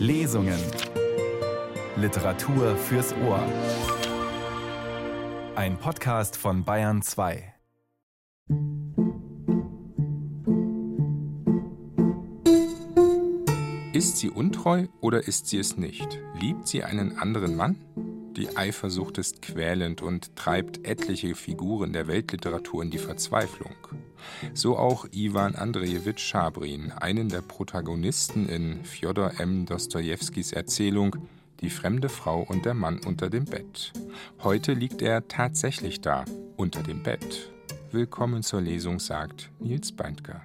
Lesungen. Literatur fürs Ohr. Ein Podcast von Bayern 2. Ist sie untreu oder ist sie es nicht? Liebt sie einen anderen Mann? Die Eifersucht ist quälend und treibt etliche Figuren der Weltliteratur in die Verzweiflung. So auch Iwan Andrejewitsch Schabrin, einen der Protagonisten in Fjodor M. Dostojewskis Erzählung Die fremde Frau und der Mann unter dem Bett. Heute liegt er tatsächlich da, unter dem Bett. Willkommen zur Lesung, sagt Nils Beindker.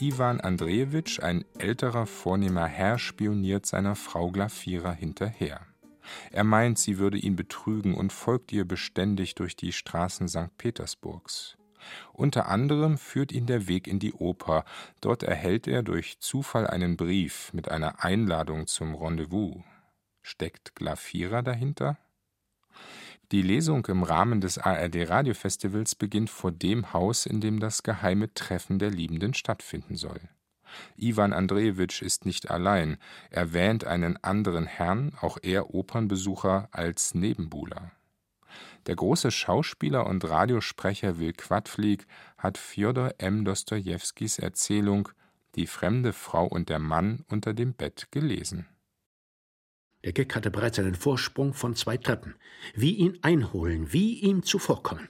Iwan Andrejewitsch, ein älterer, vornehmer Herr, spioniert seiner Frau Glafira hinterher. Er meint, sie würde ihn betrügen und folgt ihr beständig durch die Straßen St. Petersburgs. Unter anderem führt ihn der Weg in die Oper. Dort erhält er durch Zufall einen Brief mit einer Einladung zum Rendezvous. Steckt Glafira dahinter? Die Lesung im Rahmen des ARD Radiofestivals beginnt vor dem Haus, in dem das geheime Treffen der Liebenden stattfinden soll. Iwan Andrejewitsch ist nicht allein, er wähnt einen anderen Herrn, auch er Opernbesucher, als Nebenbuhler. Der große Schauspieler und Radiosprecher Will Quadflieg hat Fjodor M. Dostojewskis Erzählung Die fremde Frau und der Mann unter dem Bett gelesen. Der Geck hatte bereits einen Vorsprung von zwei Treppen. Wie ihn einholen, wie ihm zuvorkommen.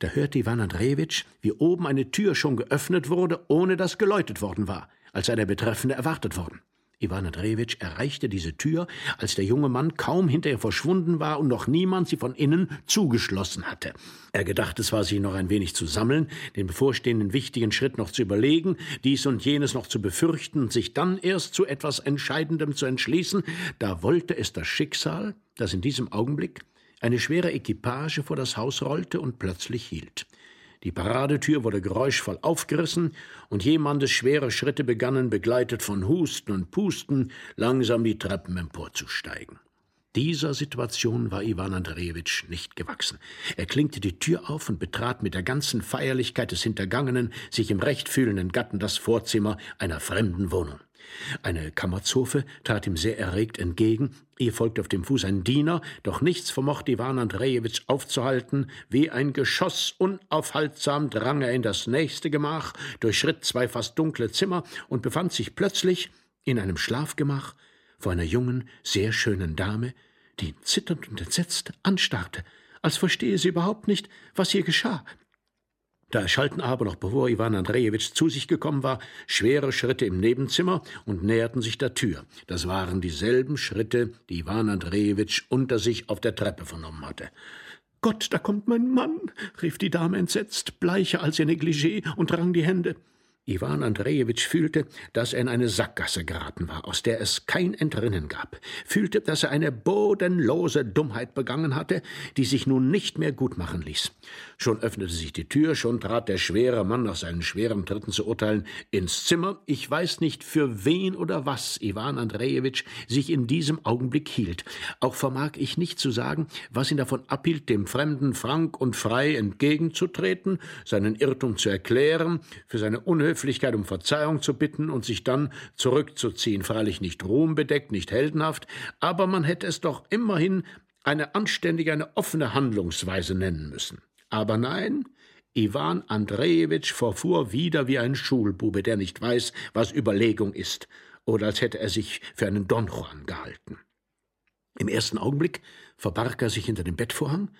Da hörte Iwan Andrejewitsch, wie oben eine Tür schon geöffnet wurde, ohne dass geläutet worden war, als sei der Betreffende erwartet worden. Iwan Andrejewitsch erreichte diese Tür, als der junge Mann kaum hinter ihr verschwunden war und noch niemand sie von innen zugeschlossen hatte. Er gedachte zwar, sich noch ein wenig zu sammeln, den bevorstehenden wichtigen Schritt noch zu überlegen, dies und jenes noch zu befürchten und sich dann erst zu etwas Entscheidendem zu entschließen, da wollte es das Schicksal, das in diesem Augenblick eine schwere Equipage vor das Haus rollte und plötzlich hielt. Die Paradetür wurde geräuschvoll aufgerissen und jemandes schwere Schritte begannen, begleitet von Husten und Pusten, langsam die Treppen emporzusteigen. Dieser Situation war Iwan Andrejewitsch nicht gewachsen. Er klinkte die Tür auf und betrat mit der ganzen Feierlichkeit des Hintergangenen, sich im Recht fühlenden Gatten das Vorzimmer einer fremden Wohnung. Eine Kammerzofe trat ihm sehr erregt entgegen, ihr folgte auf dem Fuß ein Diener, doch nichts vermochte Iwan Andrejewitsch aufzuhalten, wie ein Geschoss unaufhaltsam drang er in das nächste Gemach, durchschritt zwei fast dunkle Zimmer und befand sich plötzlich in einem Schlafgemach vor einer jungen, sehr schönen Dame, die ihn zitternd und entsetzt anstarrte, als verstehe sie überhaupt nicht, was hier geschah. Da erschallten aber, noch bevor Iwan Andrejewitsch zu sich gekommen war, schwere Schritte im Nebenzimmer und näherten sich der Tür. Das waren dieselben Schritte, die Iwan Andrejewitsch unter sich auf der Treppe vernommen hatte. Gott, da kommt mein Mann, rief die Dame entsetzt, bleicher als ihr Negligé und rang die Hände. Iwan Andrejewitsch fühlte, dass er in eine Sackgasse geraten war, aus der es kein Entrinnen gab, fühlte, dass er eine bodenlose Dummheit begangen hatte, die sich nun nicht mehr gutmachen ließ. Schon öffnete sich die Tür, schon trat der schwere Mann nach seinen schweren Tritten zu urteilen ins Zimmer. Ich weiß nicht, für wen oder was Iwan Andrejewitsch sich in diesem Augenblick hielt. Auch vermag ich nicht zu sagen, was ihn davon abhielt, dem Fremden frank und frei entgegenzutreten, seinen Irrtum zu erklären, für seine Unhöflichkeit um Verzeihung zu bitten und sich dann zurückzuziehen. Freilich nicht ruhmbedeckt, nicht heldenhaft, aber man hätte es doch immerhin eine anständige, eine offene Handlungsweise nennen müssen. Aber nein, Iwan Andrejewitsch verfuhr wieder wie ein Schulbube, der nicht weiß, was Überlegung ist, oder als hätte er sich für einen Don Juan gehalten. Im ersten Augenblick verbarg er sich hinter dem Bettvorhang,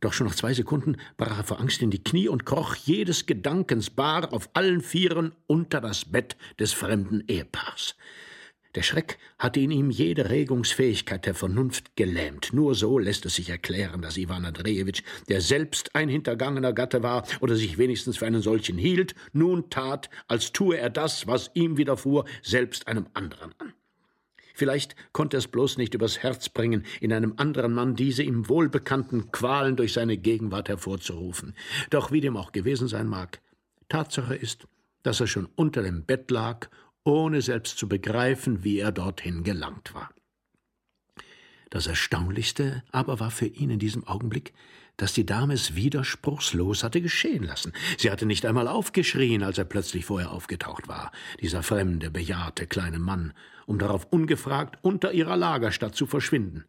doch schon nach zwei Sekunden brach er vor Angst in die Knie und kroch jedes Gedankens bar auf allen Vieren unter das Bett des fremden Ehepaars. Der Schreck hatte in ihm jede Regungsfähigkeit der Vernunft gelähmt. Nur so lässt es sich erklären, dass Iwan Andrejewitsch, der selbst ein hintergangener Gatte war oder sich wenigstens für einen solchen hielt, nun tat, als tue er das, was ihm widerfuhr, selbst einem anderen an. Vielleicht konnte es bloß nicht übers Herz bringen, in einem anderen Mann diese ihm wohlbekannten Qualen durch seine Gegenwart hervorzurufen. Doch wie dem auch gewesen sein mag, Tatsache ist, dass er schon unter dem Bett lag ohne selbst zu begreifen, wie er dorthin gelangt war. Das Erstaunlichste aber war für ihn in diesem Augenblick, dass die Dame es widerspruchslos hatte geschehen lassen. Sie hatte nicht einmal aufgeschrien, als er plötzlich vor ihr aufgetaucht war, dieser fremde, bejahrte kleine Mann, um darauf ungefragt unter ihrer Lagerstatt zu verschwinden.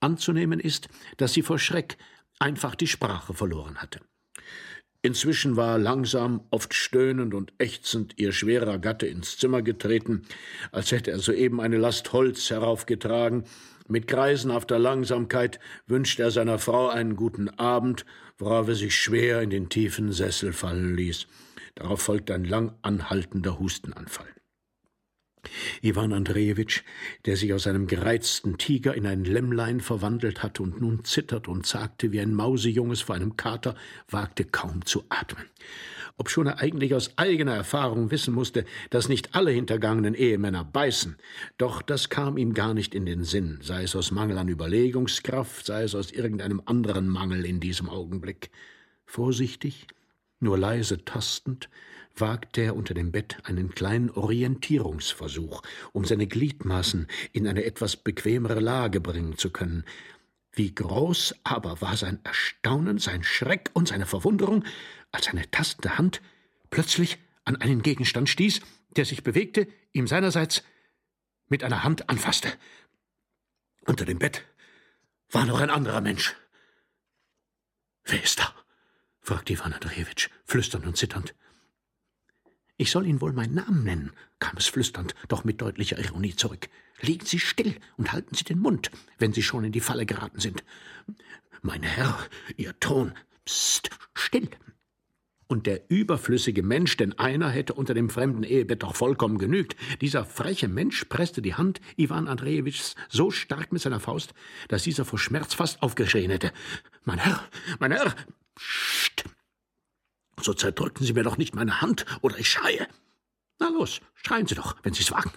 Anzunehmen ist, dass sie vor Schreck einfach die Sprache verloren hatte. Inzwischen war langsam, oft stöhnend und ächzend ihr schwerer Gatte ins Zimmer getreten, als hätte er soeben eine Last Holz heraufgetragen. Mit greisenhafter Langsamkeit wünschte er seiner Frau einen guten Abend, worauf er sich schwer in den tiefen Sessel fallen ließ. Darauf folgte ein lang anhaltender Hustenanfall. Iwan Andrejewitsch, der sich aus einem gereizten Tiger in ein Lämmlein verwandelt hatte und nun zittert und zagte wie ein Mausejunges vor einem Kater, wagte kaum zu atmen. Obschon er eigentlich aus eigener Erfahrung wissen musste, dass nicht alle hintergangenen Ehemänner beißen, doch das kam ihm gar nicht in den Sinn, sei es aus Mangel an Überlegungskraft, sei es aus irgendeinem anderen Mangel in diesem Augenblick. Vorsichtig, nur leise tastend, wagte er unter dem Bett einen kleinen Orientierungsversuch, um seine Gliedmaßen in eine etwas bequemere Lage bringen zu können. Wie groß aber war sein Erstaunen, sein Schreck und seine Verwunderung, als seine tastende Hand plötzlich an einen Gegenstand stieß, der sich bewegte, ihm seinerseits mit einer Hand anfasste. Unter dem Bett war noch ein anderer Mensch. Wer ist da? fragte Ivan Andrejewitsch, flüsternd und zitternd. Ich soll Ihnen wohl meinen Namen nennen, kam es flüsternd, doch mit deutlicher Ironie zurück. Liegen Sie still und halten Sie den Mund, wenn Sie schon in die Falle geraten sind. Mein Herr, Ihr Ton. Psst, still. Und der überflüssige Mensch, denn einer hätte unter dem fremden Ehebett doch vollkommen genügt. Dieser freche Mensch presste die Hand Iwan Andrejewitschs so stark mit seiner Faust, dass dieser vor Schmerz fast aufgeschrien hätte. Mein Herr, mein Herr, Psst. So zerdrücken Sie mir doch nicht meine Hand, oder ich schreie. Na los, schreien Sie doch, wenn Sie's wagen.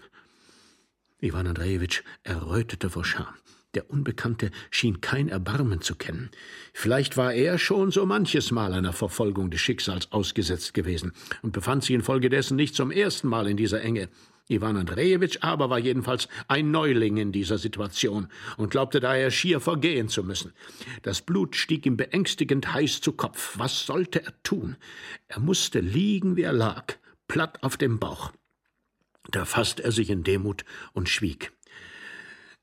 Iwan Andrejewitsch errötete vor Scham. Der Unbekannte schien kein Erbarmen zu kennen. Vielleicht war er schon so manches Mal einer Verfolgung des Schicksals ausgesetzt gewesen und befand sich infolgedessen nicht zum ersten Mal in dieser Enge. Iwan Andrejewitsch aber war jedenfalls ein Neuling in dieser Situation und glaubte daher schier vergehen zu müssen. Das Blut stieg ihm beängstigend heiß zu Kopf. Was sollte er tun? Er musste liegen, wie er lag, platt auf dem Bauch. Da fasste er sich in Demut und schwieg.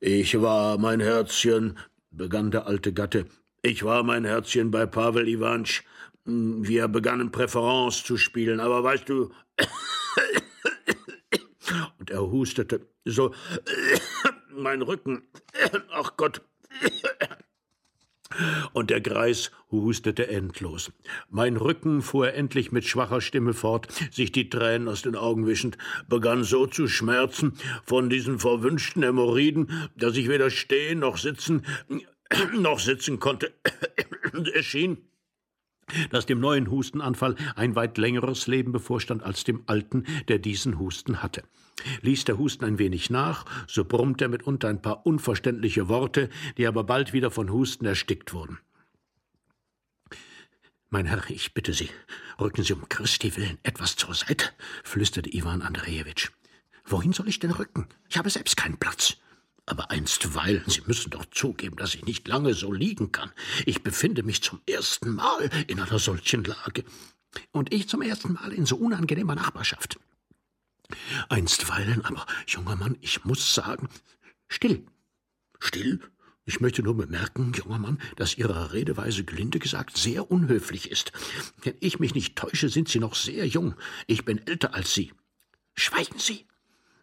Ich war, mein Herzchen, begann der alte Gatte, ich war, mein Herzchen, bei Pavel Iwansch. Wir begannen Präferenz zu spielen, aber weißt du, und er hustete. So, mein Rücken. Ach Gott. Und der Greis hustete endlos. Mein Rücken, fuhr er endlich mit schwacher Stimme fort, sich die Tränen aus den Augen wischend, begann so zu schmerzen von diesen verwünschten Hämorrhoiden, dass ich weder stehen noch sitzen noch sitzen konnte. Es schien, dass dem neuen Hustenanfall ein weit längeres Leben bevorstand als dem alten, der diesen Husten hatte. Ließ der Husten ein wenig nach, so brummte er mitunter ein paar unverständliche Worte, die aber bald wieder von Husten erstickt wurden. Mein Herr, ich bitte Sie, rücken Sie um Christi willen etwas zur Seite, flüsterte Iwan Andrejewitsch. Wohin soll ich denn rücken? Ich habe selbst keinen Platz. Aber einstweilen, Sie müssen doch zugeben, dass ich nicht lange so liegen kann. Ich befinde mich zum ersten Mal in einer solchen Lage. Und ich zum ersten Mal in so unangenehmer Nachbarschaft. Einstweilen aber, junger Mann, ich muss sagen, still. Still? Ich möchte nur bemerken, junger Mann, dass Ihre Redeweise gelinde gesagt sehr unhöflich ist. Wenn ich mich nicht täusche, sind Sie noch sehr jung. Ich bin älter als Sie. Schweigen Sie.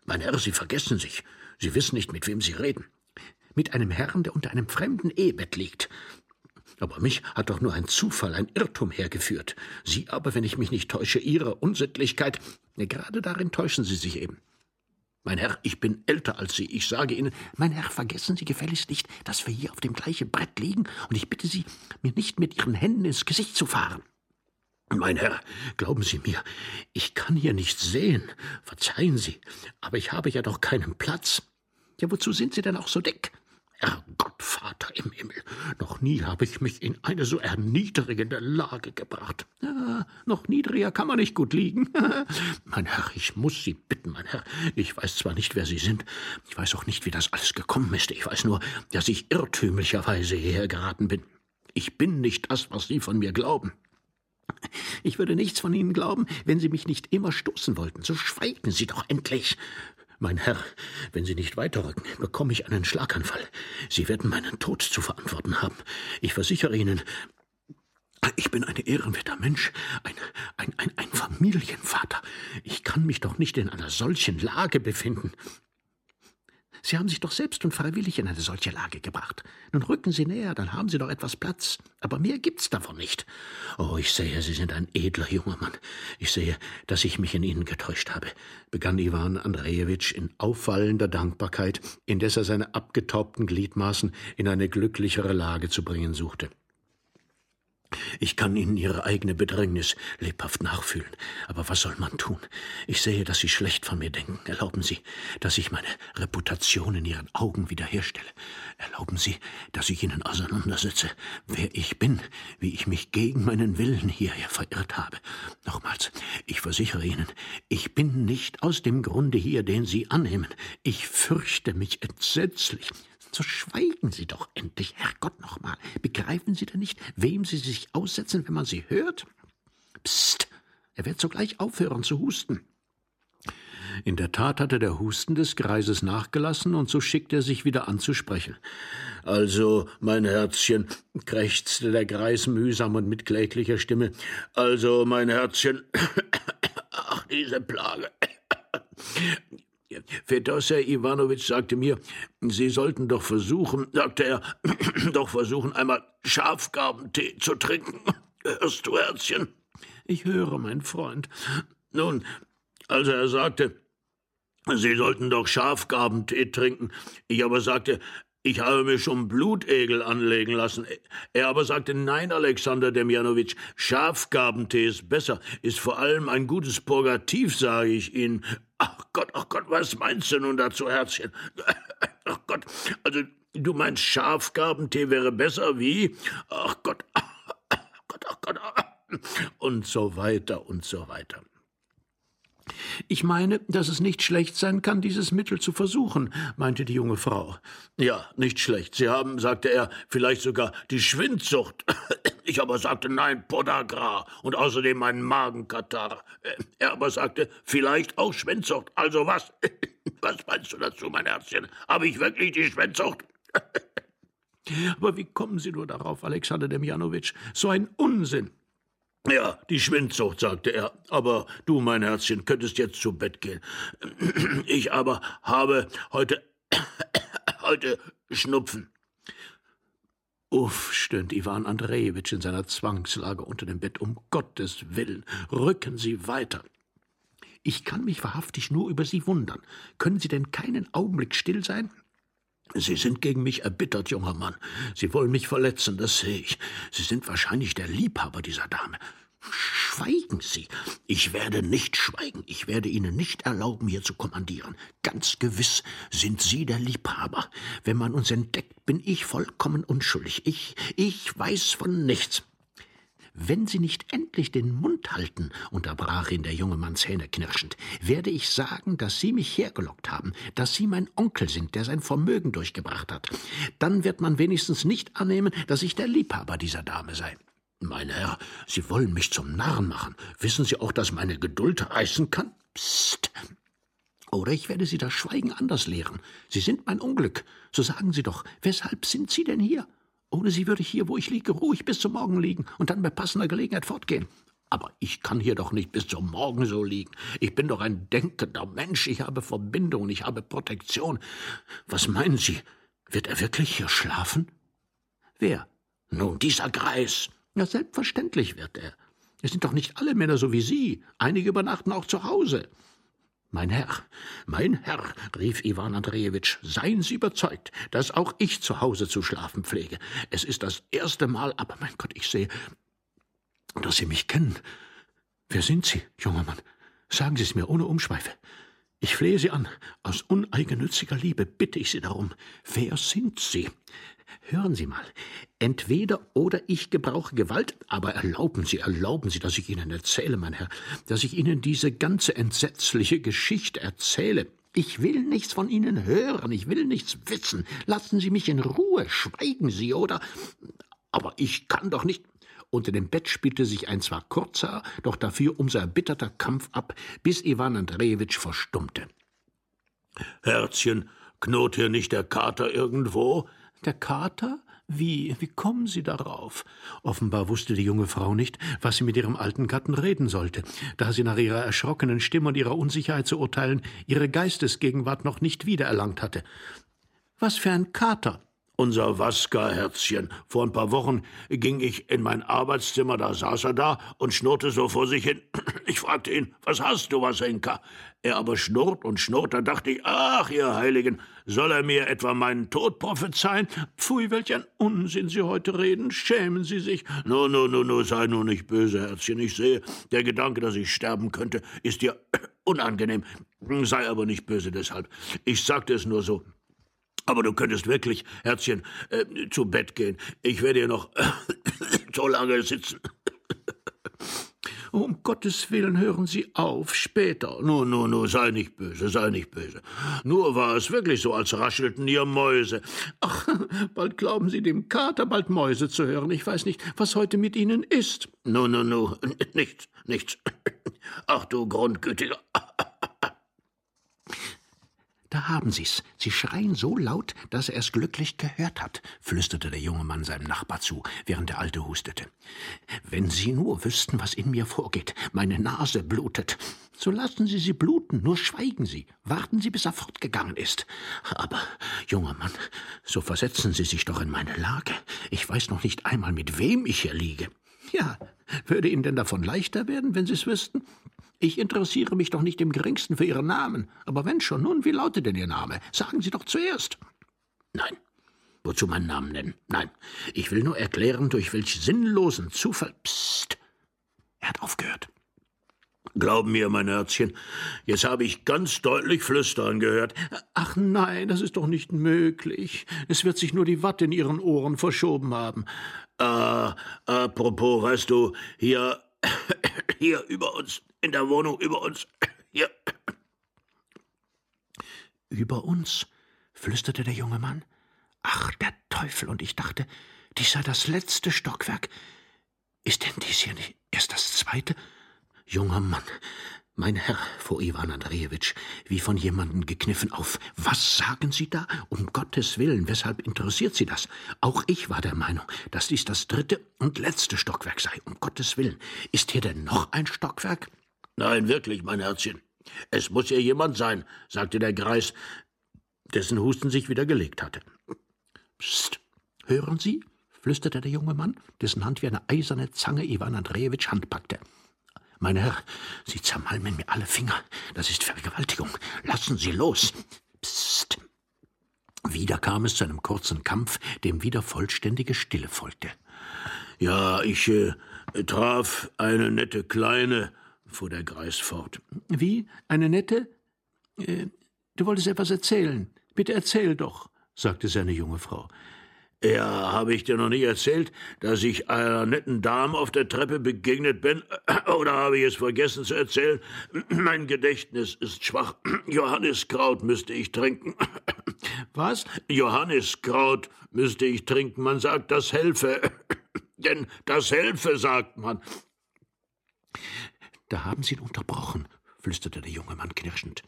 Mein Herr, Sie vergessen sich. Sie wissen nicht, mit wem Sie reden. Mit einem Herrn, der unter einem fremden Ehebett liegt. Aber mich hat doch nur ein Zufall, ein Irrtum hergeführt. Sie aber, wenn ich mich nicht täusche, Ihre Unsittlichkeit, gerade darin täuschen Sie sich eben. Mein Herr, ich bin älter als Sie. Ich sage Ihnen, mein Herr, vergessen Sie gefälligst nicht, dass wir hier auf dem gleichen Brett liegen, und ich bitte Sie, mir nicht mit Ihren Händen ins Gesicht zu fahren. Mein Herr, glauben Sie mir, ich kann hier nichts sehen. Verzeihen Sie, aber ich habe ja doch keinen Platz. Ja, wozu sind Sie denn auch so dick? Herrgott, Vater im Himmel, noch nie habe ich mich in eine so erniedrigende Lage gebracht. Ja, noch niedriger kann man nicht gut liegen. mein Herr, ich muss Sie bitten, mein Herr. Ich weiß zwar nicht, wer Sie sind, ich weiß auch nicht, wie das alles gekommen ist. Ich weiß nur, dass ich irrtümlicherweise hierher geraten bin. Ich bin nicht das, was Sie von mir glauben. Ich würde nichts von Ihnen glauben, wenn Sie mich nicht immer stoßen wollten. So schweigen Sie doch endlich. Mein Herr, wenn Sie nicht weiterrücken, bekomme ich einen Schlaganfall. Sie werden meinen Tod zu verantworten haben. Ich versichere Ihnen, ich bin ein ehrenwerter Mensch, ein, ein, ein, ein Familienvater. Ich kann mich doch nicht in einer solchen Lage befinden. Sie haben sich doch selbst und freiwillig in eine solche Lage gebracht. Nun rücken Sie näher, dann haben Sie doch etwas Platz. Aber mehr gibt's davon nicht. Oh, ich sehe, Sie sind ein edler junger Mann. Ich sehe, dass ich mich in Ihnen getäuscht habe, begann Iwan Andrejewitsch in auffallender Dankbarkeit, indes er seine abgetaubten Gliedmaßen in eine glücklichere Lage zu bringen suchte. Ich kann Ihnen Ihre eigene Bedrängnis lebhaft nachfühlen. Aber was soll man tun? Ich sehe, dass Sie schlecht von mir denken. Erlauben Sie, dass ich meine Reputation in Ihren Augen wiederherstelle. Erlauben Sie, dass ich Ihnen auseinandersetze, wer ich bin, wie ich mich gegen meinen Willen hierher verirrt habe. Nochmals, ich versichere Ihnen, ich bin nicht aus dem Grunde hier, den Sie annehmen. Ich fürchte mich entsetzlich. So schweigen Sie doch endlich, Herrgott nochmal. Begreifen Sie denn nicht, wem Sie sich aussetzen, wenn man Sie hört? Psst, er wird sogleich aufhören zu husten. In der Tat hatte der Husten des Greises nachgelassen, und so schickte er sich wieder an zu sprechen. Also, mein Herzchen, krächzte der Greis mühsam und mit kläglicher Stimme, also, mein Herzchen, ach, diese Plage. Fedosser Iwanowitsch sagte mir, Sie sollten doch versuchen, sagte er, doch versuchen, einmal Schafgarbentee zu trinken. Hörst du, Herzchen? Ich höre, mein Freund. Nun, also er sagte, Sie sollten doch Schafgarbentee trinken. Ich aber sagte, ich habe mir schon Blutegel anlegen lassen. Er aber sagte, nein, Alexander Demjanowitsch, Schafgabentee ist besser, ist vor allem ein gutes Purgativ, sage ich Ihnen. Ach Gott, ach Gott, was meinst du nun dazu, Herzchen? Ach Gott, also du meinst Schafgabentee wäre besser wie? Ach Gott, ach Gott, ach Gott, und so weiter und so weiter. Ich meine, dass es nicht schlecht sein kann, dieses Mittel zu versuchen, meinte die junge Frau. Ja, nicht schlecht. Sie haben, sagte er, vielleicht sogar die Schwindsucht. Ich aber sagte nein, Podagra und außerdem einen Magenkatar. Er aber sagte, vielleicht auch Schwindsucht. Also was? Was meinst du dazu, mein Herzchen? Habe ich wirklich die Schwindsucht? Aber wie kommen Sie nur darauf, Alexander Demjanowitsch? So ein Unsinn. Ja, die Schwindsucht, sagte er. Aber du, mein Herzchen, könntest jetzt zu Bett gehen. Ich aber habe heute, heute Schnupfen. Uff, stöhnt Iwan Andrejewitsch in seiner Zwangslage unter dem Bett. Um Gottes Willen, rücken Sie weiter. Ich kann mich wahrhaftig nur über Sie wundern. Können Sie denn keinen Augenblick still sein? Sie sind gegen mich erbittert, junger Mann. Sie wollen mich verletzen, das sehe ich. Sie sind wahrscheinlich der Liebhaber dieser Dame. Schweigen Sie. Ich werde nicht schweigen. Ich werde Ihnen nicht erlauben, hier zu kommandieren. Ganz gewiss sind Sie der Liebhaber. Wenn man uns entdeckt, bin ich vollkommen unschuldig. Ich, ich weiß von nichts. Wenn Sie nicht endlich den Mund halten, unterbrach ihn der junge Mann zähneknirschend, werde ich sagen, dass Sie mich hergelockt haben, dass Sie mein Onkel sind, der sein Vermögen durchgebracht hat. Dann wird man wenigstens nicht annehmen, dass ich der Liebhaber dieser Dame sei. Mein Herr, Sie wollen mich zum Narren machen. Wissen Sie auch, dass meine Geduld reißen kann? Psst. Oder ich werde Sie das Schweigen anders lehren. Sie sind mein Unglück. So sagen Sie doch, weshalb sind Sie denn hier? Ohne sie würde ich hier, wo ich liege, ruhig bis zum Morgen liegen und dann bei passender Gelegenheit fortgehen. Aber ich kann hier doch nicht bis zum Morgen so liegen. Ich bin doch ein denkender Mensch. Ich habe Verbindung, ich habe Protektion. Was meinen Sie? Wird er wirklich hier schlafen? Wer? Nun, dieser Greis. Ja, selbstverständlich wird er. Es sind doch nicht alle Männer so wie Sie. Einige übernachten auch zu Hause. Mein Herr, mein Herr, rief Iwan Andrejewitsch, seien Sie überzeugt, dass auch ich zu Hause zu schlafen pflege. Es ist das erste Mal, aber mein Gott, ich sehe, dass Sie mich kennen. Wer sind Sie, junger Mann? Sagen Sie es mir ohne Umschweife. Ich flehe Sie an, aus uneigennütziger Liebe bitte ich Sie darum. Wer sind Sie? Hören Sie mal, entweder oder ich gebrauche Gewalt, aber erlauben Sie, erlauben Sie, dass ich Ihnen erzähle, mein Herr, dass ich Ihnen diese ganze entsetzliche Geschichte erzähle. Ich will nichts von Ihnen hören, ich will nichts wissen. Lassen Sie mich in Ruhe, schweigen Sie, oder aber ich kann doch nicht. Unter dem Bett spielte sich ein zwar kurzer, doch dafür umso erbitterter Kampf ab, bis Iwan Andrejewitsch verstummte. Herzchen, knurrt hier nicht der Kater irgendwo? Der Kater? Wie, wie kommen Sie darauf? Offenbar wusste die junge Frau nicht, was sie mit ihrem alten Gatten reden sollte, da sie nach ihrer erschrockenen Stimme und ihrer Unsicherheit zu urteilen ihre Geistesgegenwart noch nicht wiedererlangt hatte. Was für ein Kater? Unser Waska-Herzchen. Vor ein paar Wochen ging ich in mein Arbeitszimmer, da saß er da und schnurrte so vor sich hin. Ich fragte ihn, was hast du, Wasenka? Er aber schnurrt und schnurrt, da dachte ich, ach, ihr Heiligen, soll er mir etwa meinen Tod prophezeien? Pfui, welch ein Unsinn Sie heute reden, schämen Sie sich. No, no, no, no, sei nur nicht böse, Herzchen, ich sehe, der Gedanke, dass ich sterben könnte, ist dir unangenehm. Sei aber nicht böse deshalb. Ich sagte es nur so. Aber du könntest wirklich, Herzchen, äh, zu Bett gehen. Ich werde hier noch so lange sitzen. Um Gottes Willen hören Sie auf, später. Nun, nun, nun, sei nicht böse, sei nicht böse. Nur war es wirklich so, als raschelten ihr Mäuse. Ach, bald glauben Sie dem Kater bald Mäuse zu hören. Ich weiß nicht, was heute mit Ihnen ist. Nun, nun, nun, nichts, nichts. Ach du Grundgütiger. Da haben Sie's. Sie schreien so laut, dass er es glücklich gehört hat, flüsterte der junge Mann seinem Nachbar zu, während der Alte hustete. Wenn Sie nur wüssten, was in mir vorgeht. Meine Nase blutet. So lassen Sie sie bluten, nur schweigen Sie. Warten Sie, bis er fortgegangen ist. Aber, junger Mann, so versetzen Sie sich doch in meine Lage. Ich weiß noch nicht einmal, mit wem ich hier liege. Ja, würde Ihnen denn davon leichter werden, wenn Sie es wüssten? Ich interessiere mich doch nicht im geringsten für Ihren Namen. Aber wenn schon, nun, wie lautet denn Ihr Name? Sagen Sie doch zuerst. Nein. Wozu meinen Namen nennen? Nein. Ich will nur erklären, durch welch sinnlosen Zufall. Psst. Er hat aufgehört. Glauben mir, mein Herzchen, jetzt habe ich ganz deutlich Flüstern gehört. Ach nein, das ist doch nicht möglich. Es wird sich nur die Watte in Ihren Ohren verschoben haben. Äh, apropos, weißt du, hier, hier über uns, in der Wohnung über uns, hier. Über uns? flüsterte der junge Mann. Ach, der Teufel, und ich dachte, dies sei das letzte Stockwerk. Ist denn dies hier nicht erst das zweite? Junger Mann, mein Herr, fuhr Iwan Andrejewitsch, wie von jemandem gekniffen auf. Was sagen Sie da? Um Gottes Willen, weshalb interessiert Sie das? Auch ich war der Meinung, dass dies das dritte und letzte Stockwerk sei. Um Gottes Willen. Ist hier denn noch ein Stockwerk? Nein, wirklich, mein Herzchen. Es muss hier jemand sein, sagte der Greis, dessen Husten sich wieder gelegt hatte. Psst, hören Sie? flüsterte der junge Mann, dessen Hand wie eine eiserne Zange Iwan Andrejewitsch Hand packte. Mein Herr, Sie zermalmen mir alle Finger. Das ist Vergewaltigung. Lassen Sie los. Psst. Wieder kam es zu einem kurzen Kampf, dem wieder vollständige Stille folgte. Ja, ich äh, traf eine nette Kleine, fuhr der Greis fort. Wie? Eine nette? Äh, du wolltest etwas erzählen. Bitte erzähl doch, sagte seine junge Frau. Ja, habe ich dir noch nicht erzählt, dass ich einer netten Dame auf der Treppe begegnet bin? Oder habe ich es vergessen zu erzählen? Mein Gedächtnis ist schwach. Johanniskraut müsste ich trinken. Was? Johanniskraut müsste ich trinken. Man sagt, das helfe. Denn das helfe, sagt man. Da haben Sie ihn unterbrochen, flüsterte der junge Mann knirschend.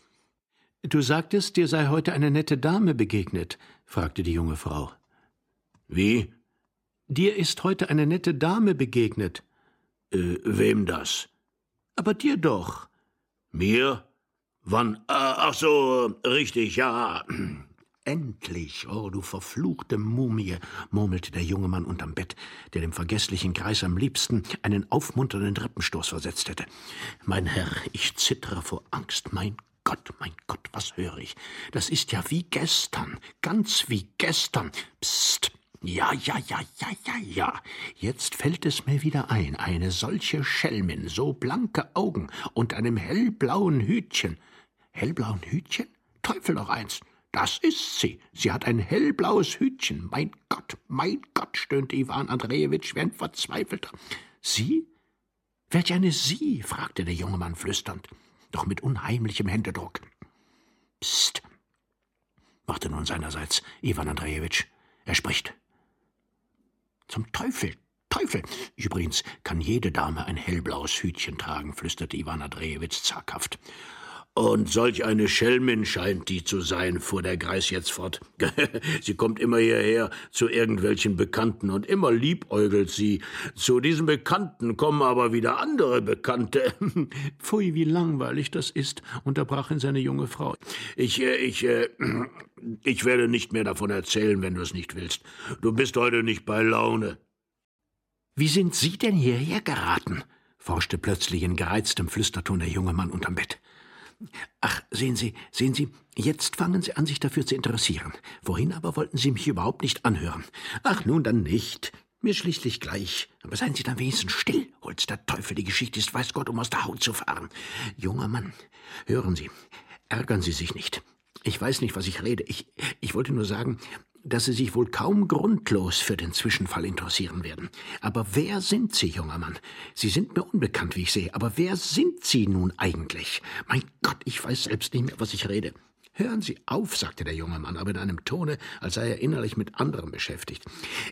Du sagtest, dir sei heute eine nette Dame begegnet, fragte die junge Frau. Wie? Dir ist heute eine nette Dame begegnet. Äh, wem das? Aber dir doch. Mir? Wann? ach so, richtig, ja. Endlich, oh du verfluchte Mumie, murmelte der junge Mann unterm Bett, der dem vergesslichen Kreis am liebsten einen aufmunternden Treppenstoß versetzt hätte. Mein Herr, ich zittere vor Angst, mein Gott, mein Gott, was höre ich? Das ist ja wie gestern, ganz wie gestern. Psst, ja, ja, ja, ja, ja, ja. Jetzt fällt es mir wieder ein. Eine solche Schelmin, so blanke Augen und einem hellblauen Hütchen. Hellblauen Hütchen? Teufel noch eins. Das ist sie. Sie hat ein hellblaues Hütchen. Mein Gott, mein Gott, stöhnte Iwan Andrejewitsch wie ein Verzweifelter. Sie? Welch eine Sie? fragte der junge Mann flüsternd, doch mit unheimlichem Händedruck. Psst, machte nun seinerseits Iwan Andrejewitsch. Er spricht. Zum Teufel, Teufel! Übrigens kann jede Dame ein hellblaues Hütchen tragen, flüsterte Iwan Andrejewitsch zaghaft. Und solch eine Schelmin scheint die zu sein, fuhr der Greis jetzt fort. sie kommt immer hierher zu irgendwelchen Bekannten und immer liebäugelt sie. Zu diesen Bekannten kommen aber wieder andere Bekannte. Pfui, wie langweilig das ist, unterbrach ihn seine junge Frau. Ich, äh, ich, äh, ich werde nicht mehr davon erzählen, wenn du es nicht willst. Du bist heute nicht bei Laune. Wie sind Sie denn hierher geraten? forschte plötzlich in gereiztem Flüsterton der junge Mann unterm Bett. Ach, sehen Sie, sehen Sie, jetzt fangen Sie an, sich dafür zu interessieren. Vorhin aber wollten Sie mich überhaupt nicht anhören. Ach, nun dann nicht. Mir schließlich gleich. Aber seien Sie dann wenigstens still. Holz der Teufel, die Geschichte ist, weiß Gott, um aus der Haut zu fahren. Junger Mann, hören Sie, ärgern Sie sich nicht. Ich weiß nicht, was ich rede. Ich, ich wollte nur sagen, dass Sie sich wohl kaum grundlos für den Zwischenfall interessieren werden. Aber wer sind Sie, junger Mann? Sie sind mir unbekannt, wie ich sehe, aber wer sind Sie nun eigentlich? Mein Gott, ich weiß selbst nicht mehr, was ich rede. Hören Sie auf, sagte der junge Mann, aber in einem Tone, als sei er innerlich mit anderem beschäftigt.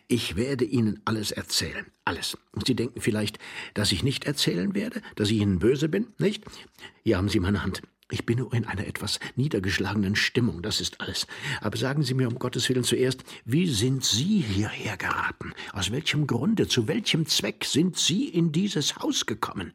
Ich werde Ihnen alles erzählen. Alles. Und Sie denken vielleicht, dass ich nicht erzählen werde, dass ich Ihnen böse bin, nicht? Hier haben Sie meine Hand. Ich bin nur in einer etwas niedergeschlagenen Stimmung, das ist alles. Aber sagen Sie mir um Gottes Willen zuerst, wie sind Sie hierher geraten? Aus welchem Grunde, zu welchem Zweck sind Sie in dieses Haus gekommen?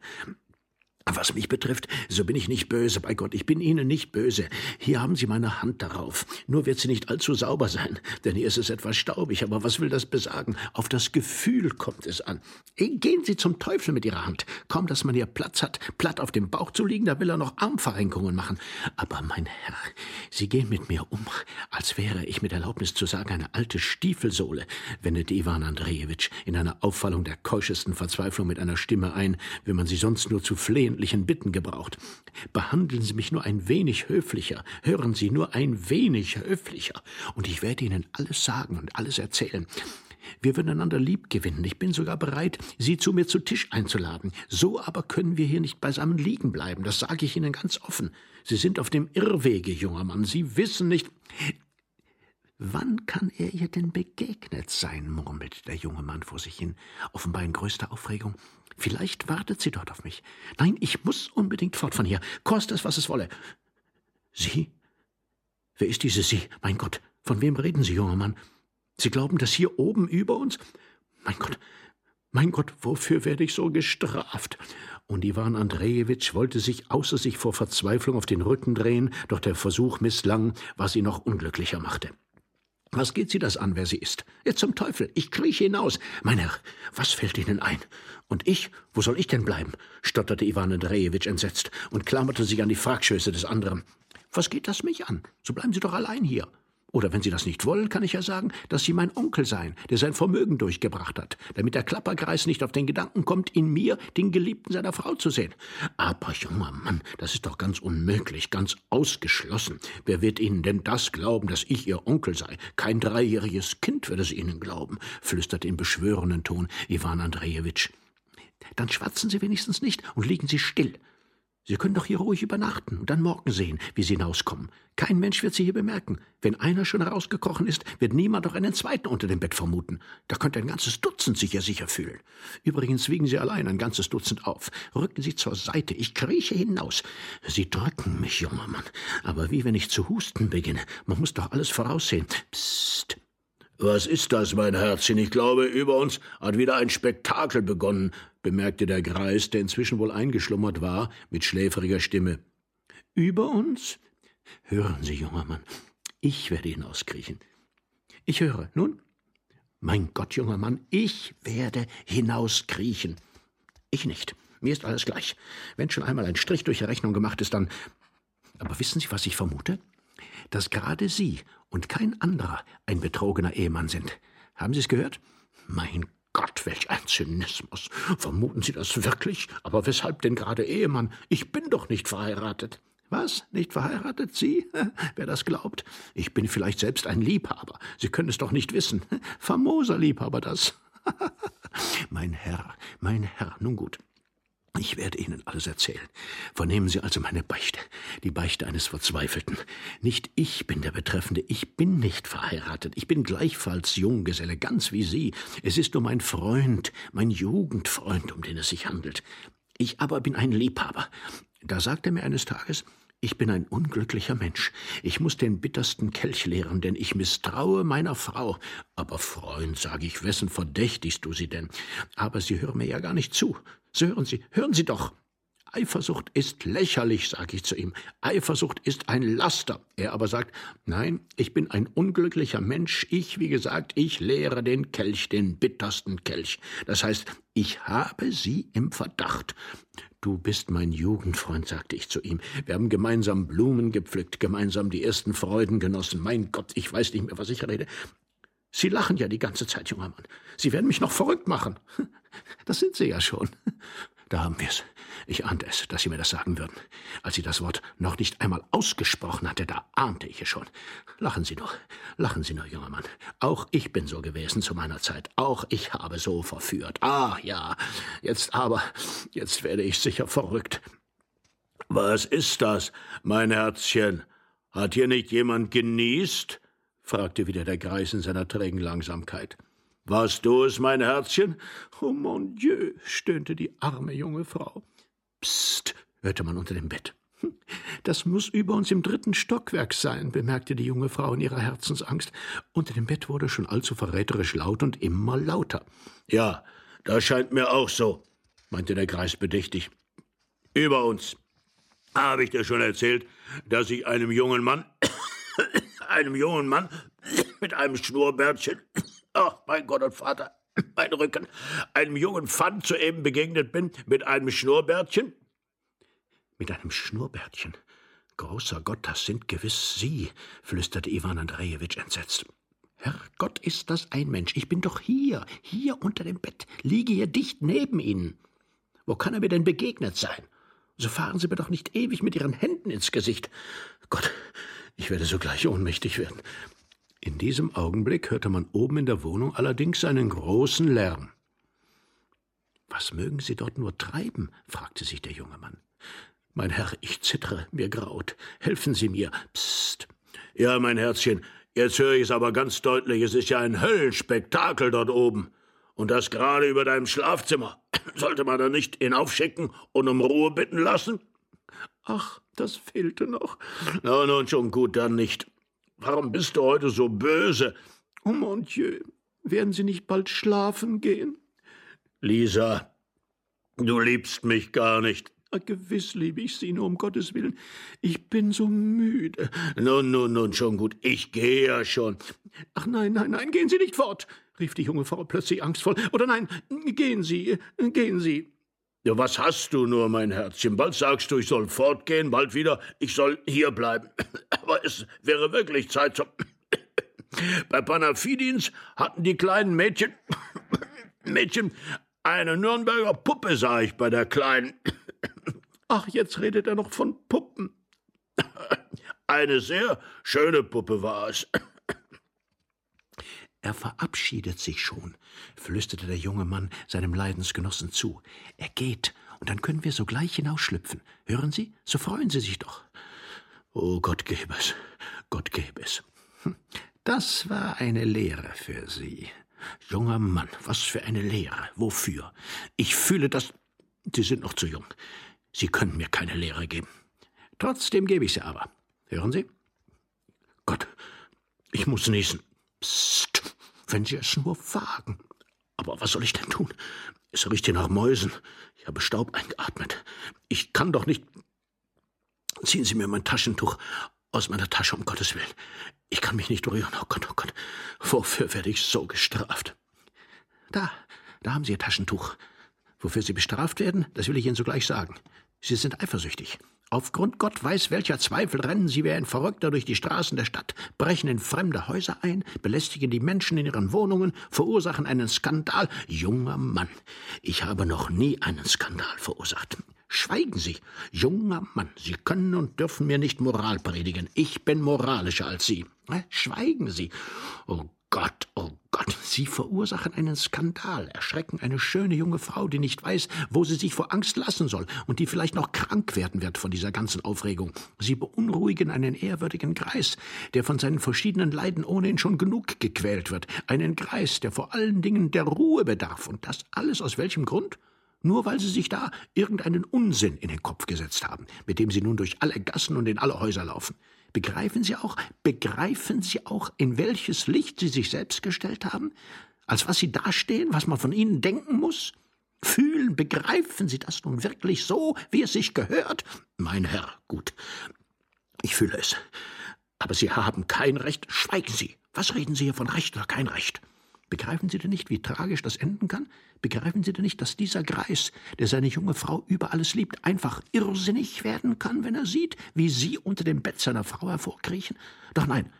Was mich betrifft, so bin ich nicht böse, bei Gott, ich bin Ihnen nicht böse. Hier haben Sie meine Hand darauf. Nur wird sie nicht allzu sauber sein, denn hier ist es etwas staubig, aber was will das besagen? Auf das Gefühl kommt es an. Gehen Sie zum Teufel mit Ihrer Hand. Kaum, dass man hier Platz hat, platt auf dem Bauch zu liegen, da will er noch Armverrenkungen machen. Aber mein Herr, Sie gehen mit mir um, als wäre ich mit Erlaubnis zu sagen eine alte Stiefelsohle, wendete Iwan Andrejewitsch in einer Auffallung der keuschesten Verzweiflung mit einer Stimme ein, wenn man sie sonst nur zu flehen freundlichen Bitten gebraucht. Behandeln Sie mich nur ein wenig höflicher, hören Sie nur ein wenig höflicher, und ich werde Ihnen alles sagen und alles erzählen. Wir würden einander lieb gewinnen. Ich bin sogar bereit, Sie zu mir zu Tisch einzuladen. So aber können wir hier nicht beisammen liegen bleiben. Das sage ich Ihnen ganz offen. Sie sind auf dem Irrwege, junger Mann. Sie wissen nicht. Wann kann er ihr denn begegnet sein? murmelte der junge Mann vor sich hin, offenbar in größter Aufregung. Vielleicht wartet sie dort auf mich. Nein, ich muss unbedingt fort von hier, koste es, was es wolle. Sie? Wer ist diese Sie? Mein Gott, von wem reden Sie, junger Mann? Sie glauben, dass hier oben über uns? Mein Gott, mein Gott, wofür werde ich so gestraft? Und Iwan Andrejewitsch wollte sich außer sich vor Verzweiflung auf den Rücken drehen, doch der Versuch misslang, was ihn noch unglücklicher machte. Was geht Sie das an, wer sie ist? Jetzt zum Teufel, ich krieche hinaus. Mein Herr, was fällt Ihnen ein? Und ich, wo soll ich denn bleiben? stotterte Iwan Andrejewitsch entsetzt und klammerte sich an die Fragschöße des anderen. Was geht das mich an? So bleiben Sie doch allein hier. Oder wenn Sie das nicht wollen, kann ich ja sagen, dass Sie mein Onkel seien, der sein Vermögen durchgebracht hat, damit der Klapperkreis nicht auf den Gedanken kommt, in mir den Geliebten seiner Frau zu sehen. Aber, junger Mann, das ist doch ganz unmöglich, ganz ausgeschlossen. Wer wird Ihnen denn das glauben, dass ich Ihr Onkel sei? Kein dreijähriges Kind wird es Ihnen glauben, flüsterte im beschwörenden Ton Iwan Andrejewitsch. Dann schwatzen Sie wenigstens nicht und liegen Sie still. Sie können doch hier ruhig übernachten und dann morgen sehen, wie Sie hinauskommen. Kein Mensch wird Sie hier bemerken. Wenn einer schon herausgekrochen ist, wird niemand auch einen zweiten unter dem Bett vermuten. Da könnte ein ganzes Dutzend sich ja sicher fühlen. Übrigens wiegen Sie allein ein ganzes Dutzend auf. Rücken Sie zur Seite, ich krieche hinaus. Sie drücken mich, junger Mann. Aber wie wenn ich zu husten beginne. Man muss doch alles voraussehen. Psst. Was ist das, mein Herzchen? Ich glaube, über uns hat wieder ein Spektakel begonnen, bemerkte der Greis, der inzwischen wohl eingeschlummert war, mit schläfriger Stimme. Über uns? Hören Sie, junger Mann, ich werde hinauskriechen. Ich höre. Nun? Mein Gott, junger Mann, ich werde hinauskriechen. Ich nicht. Mir ist alles gleich. Wenn schon einmal ein Strich durch die Rechnung gemacht ist, dann. Aber wissen Sie, was ich vermute? Dass gerade Sie und kein anderer ein betrogener Ehemann sind. Haben Sie es gehört? Mein Gott, welch ein Zynismus. Vermuten Sie das wirklich? Aber weshalb denn gerade Ehemann? Ich bin doch nicht verheiratet. Was? Nicht verheiratet? Sie? Wer das glaubt? Ich bin vielleicht selbst ein Liebhaber. Sie können es doch nicht wissen. Famoser Liebhaber das. mein Herr, mein Herr, nun gut. Ich werde Ihnen alles erzählen. Vernehmen Sie also meine Beichte, die Beichte eines Verzweifelten. Nicht ich bin der Betreffende, ich bin nicht verheiratet, ich bin gleichfalls Junggeselle, ganz wie Sie. Es ist nur mein Freund, mein Jugendfreund, um den es sich handelt. Ich aber bin ein Liebhaber. Da sagt er mir eines Tages, ich bin ein unglücklicher Mensch. Ich muss den bittersten Kelch leeren, denn ich misstraue meiner Frau. Aber Freund, sage ich, wessen verdächtigst du sie denn? Aber Sie hören mir ja gar nicht zu. So hören Sie, hören Sie doch. Eifersucht ist lächerlich, sage ich zu ihm. Eifersucht ist ein Laster. Er aber sagt, nein, ich bin ein unglücklicher Mensch. Ich, wie gesagt, ich lehre den Kelch, den bittersten Kelch. Das heißt, ich habe sie im Verdacht. Du bist mein Jugendfreund, sagte ich zu ihm. Wir haben gemeinsam Blumen gepflückt, gemeinsam die ersten Freuden genossen. Mein Gott, ich weiß nicht mehr, was ich rede. Sie lachen ja die ganze Zeit, junger Mann. Sie werden mich noch verrückt machen. Das sind Sie ja schon. Da haben wir's. Ich ahnte es, dass Sie mir das sagen würden. Als sie das Wort noch nicht einmal ausgesprochen hatte, da ahnte ich es schon. Lachen Sie nur, lachen Sie nur, junger Mann. Auch ich bin so gewesen zu meiner Zeit. Auch ich habe so verführt. Ah, ja. Jetzt aber, jetzt werde ich sicher verrückt. Was ist das, mein Herzchen? Hat hier nicht jemand genießt? fragte wieder der Greis in seiner trägen Langsamkeit. Warst du es, mein Herzchen? Oh mon Dieu, stöhnte die arme junge Frau. Psst, hörte man unter dem Bett. Hm, das muss über uns im dritten Stockwerk sein, bemerkte die junge Frau in ihrer Herzensangst. Unter dem Bett wurde schon allzu verräterisch laut und immer lauter. Ja, das scheint mir auch so, meinte der Greis bedächtig. Über uns. Habe ich dir schon erzählt, dass ich einem jungen Mann, einem jungen Mann mit einem Schnurrbärtchen, ach, mein Gott und Vater, mein Rücken, einem jungen Pfand soeben begegnet bin mit einem Schnurrbärtchen? Mit einem Schnurrbärtchen? Großer Gott, das sind gewiss Sie, flüsterte Iwan Andrejewitsch entsetzt. Herrgott, ist das ein Mensch. Ich bin doch hier, hier unter dem Bett, liege hier dicht neben Ihnen. Wo kann er mir denn begegnet sein? So fahren Sie mir doch nicht ewig mit Ihren Händen ins Gesicht. Gott, ich werde sogleich ohnmächtig werden. In diesem Augenblick hörte man oben in der Wohnung allerdings einen großen Lärm. Was mögen Sie dort nur treiben? fragte sich der junge Mann. Mein Herr, ich zittere, mir graut. Helfen Sie mir. Psst. Ja, mein Herzchen, jetzt höre ich es aber ganz deutlich. Es ist ja ein Höllenspektakel dort oben. Und das gerade über deinem Schlafzimmer. Sollte man da nicht hinaufschicken und um Ruhe bitten lassen? Ach, das fehlte noch. Na, nun schon gut, dann nicht. Warum bist du heute so böse? Oh mon Dieu, werden Sie nicht bald schlafen gehen? Lisa, du liebst mich gar nicht. Ah, gewiss liebe ich Sie, nur um Gottes Willen. Ich bin so müde. Nun, nun, nun, schon gut. Ich gehe ja schon. Ach nein, nein, nein, gehen Sie nicht fort, rief die junge Frau plötzlich angstvoll. Oder nein, gehen Sie, gehen Sie. Ja, was hast du nur, mein Herzchen? Bald sagst du, ich soll fortgehen, bald wieder, ich soll hier bleiben. Aber es wäre wirklich Zeit zum. Bei Panafidins hatten die kleinen Mädchen. Mädchen eine Nürnberger Puppe, sah ich bei der Kleinen. Ach, jetzt redet er noch von Puppen. Eine sehr schöne Puppe war es. Er verabschiedet sich schon, flüsterte der junge Mann seinem Leidensgenossen zu. Er geht, und dann können wir sogleich hinausschlüpfen. Hören Sie? So freuen Sie sich doch. Oh, Gott gebe es, Gott gebe es. Hm, das war eine Lehre für Sie. Junger Mann, was für eine Lehre. Wofür? Ich fühle das. Sie sind noch zu jung. Sie können mir keine Lehre geben. Trotzdem gebe ich sie aber. Hören Sie? Gott, ich muss niesen. Psst, wenn Sie es nur wagen. Aber was soll ich denn tun? Es riecht hier nach Mäusen. Ich habe Staub eingeatmet. Ich kann doch nicht. Ziehen Sie mir mein Taschentuch aus meiner Tasche, um Gottes Willen. Ich kann mich nicht rühren. Oh Gott, oh Gott. Wofür werde ich so gestraft? Da, da haben Sie Ihr Taschentuch. Wofür Sie bestraft werden, das will ich Ihnen sogleich sagen. Sie sind eifersüchtig. Aufgrund Gott weiß welcher Zweifel rennen sie wie ein Verrückter durch die Straßen der Stadt, brechen in fremde Häuser ein, belästigen die Menschen in ihren Wohnungen, verursachen einen Skandal. Junger Mann, ich habe noch nie einen Skandal verursacht. Schweigen Sie, junger Mann, Sie können und dürfen mir nicht Moral predigen. Ich bin moralischer als Sie. Schweigen Sie. Oh Gott, oh Gott, Sie verursachen einen Skandal, erschrecken eine schöne junge Frau, die nicht weiß, wo sie sich vor Angst lassen soll und die vielleicht noch krank werden wird von dieser ganzen Aufregung. Sie beunruhigen einen ehrwürdigen Greis, der von seinen verschiedenen Leiden ohnehin schon genug gequält wird. Einen Greis, der vor allen Dingen der Ruhe bedarf. Und das alles aus welchem Grund? Nur weil sie sich da irgendeinen Unsinn in den Kopf gesetzt haben, mit dem sie nun durch alle Gassen und in alle Häuser laufen. Begreifen Sie auch, begreifen Sie auch, in welches Licht Sie sich selbst gestellt haben? Als was Sie dastehen, was man von Ihnen denken muss? Fühlen, begreifen Sie das nun wirklich so, wie es sich gehört? Mein Herr, gut. Ich fühle es. Aber Sie haben kein Recht. Schweigen Sie. Was reden Sie hier von Recht oder kein Recht? Begreifen Sie denn nicht, wie tragisch das enden kann? Begreifen Sie denn nicht, dass dieser Greis, der seine junge Frau über alles liebt, einfach irrsinnig werden kann, wenn er sieht, wie Sie unter dem Bett seiner Frau hervorkriechen? Doch nein,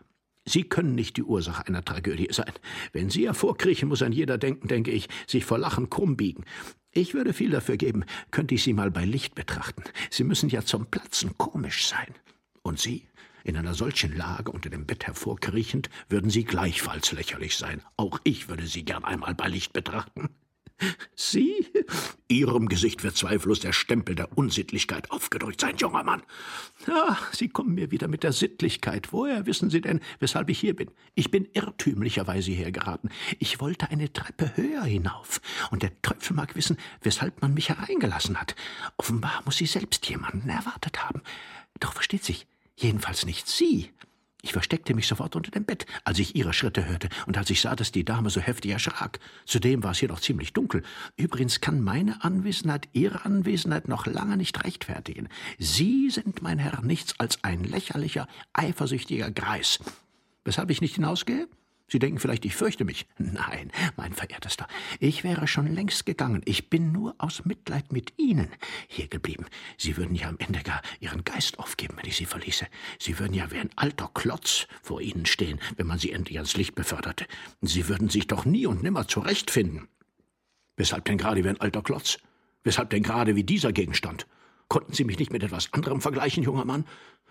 Sie können nicht die Ursache einer Tragödie sein. Wenn Sie hervorkriechen, muss ein jeder denken, denke ich, sich vor Lachen krumm biegen. Ich würde viel dafür geben, könnte ich Sie mal bei Licht betrachten. Sie müssen ja zum Platzen komisch sein. Und Sie? In einer solchen Lage unter dem Bett hervorkriechend, würden Sie gleichfalls lächerlich sein. Auch ich würde Sie gern einmal bei Licht betrachten. Sie? Ihrem Gesicht wird zweifellos der Stempel der Unsittlichkeit aufgedrückt sein, junger Mann. Ah, Sie kommen mir wieder mit der Sittlichkeit. Woher wissen Sie denn, weshalb ich hier bin? Ich bin irrtümlicherweise hergeraten. Ich wollte eine Treppe höher hinauf. Und der Teufel mag wissen, weshalb man mich hereingelassen hat. Offenbar muss sie selbst jemanden erwartet haben. Doch versteht sich, Jedenfalls nicht Sie. Ich versteckte mich sofort unter dem Bett, als ich Ihre Schritte hörte und als ich sah, dass die Dame so heftig erschrak. Zudem war es hier noch ziemlich dunkel. Übrigens kann meine Anwesenheit Ihre Anwesenheit noch lange nicht rechtfertigen. Sie sind, mein Herr, nichts als ein lächerlicher, eifersüchtiger Greis. Weshalb ich nicht hinausgehe? Sie denken vielleicht, ich fürchte mich. Nein, mein verehrtester, ich wäre schon längst gegangen. Ich bin nur aus Mitleid mit Ihnen hier geblieben. Sie würden ja am Ende gar Ihren Geist aufgeben, wenn ich Sie verließe. Sie würden ja wie ein alter Klotz vor Ihnen stehen, wenn man Sie endlich ans Licht beförderte. Sie würden sich doch nie und nimmer zurechtfinden. Weshalb denn gerade wie ein alter Klotz? Weshalb denn gerade wie dieser Gegenstand? Konnten Sie mich nicht mit etwas anderem vergleichen, junger Mann?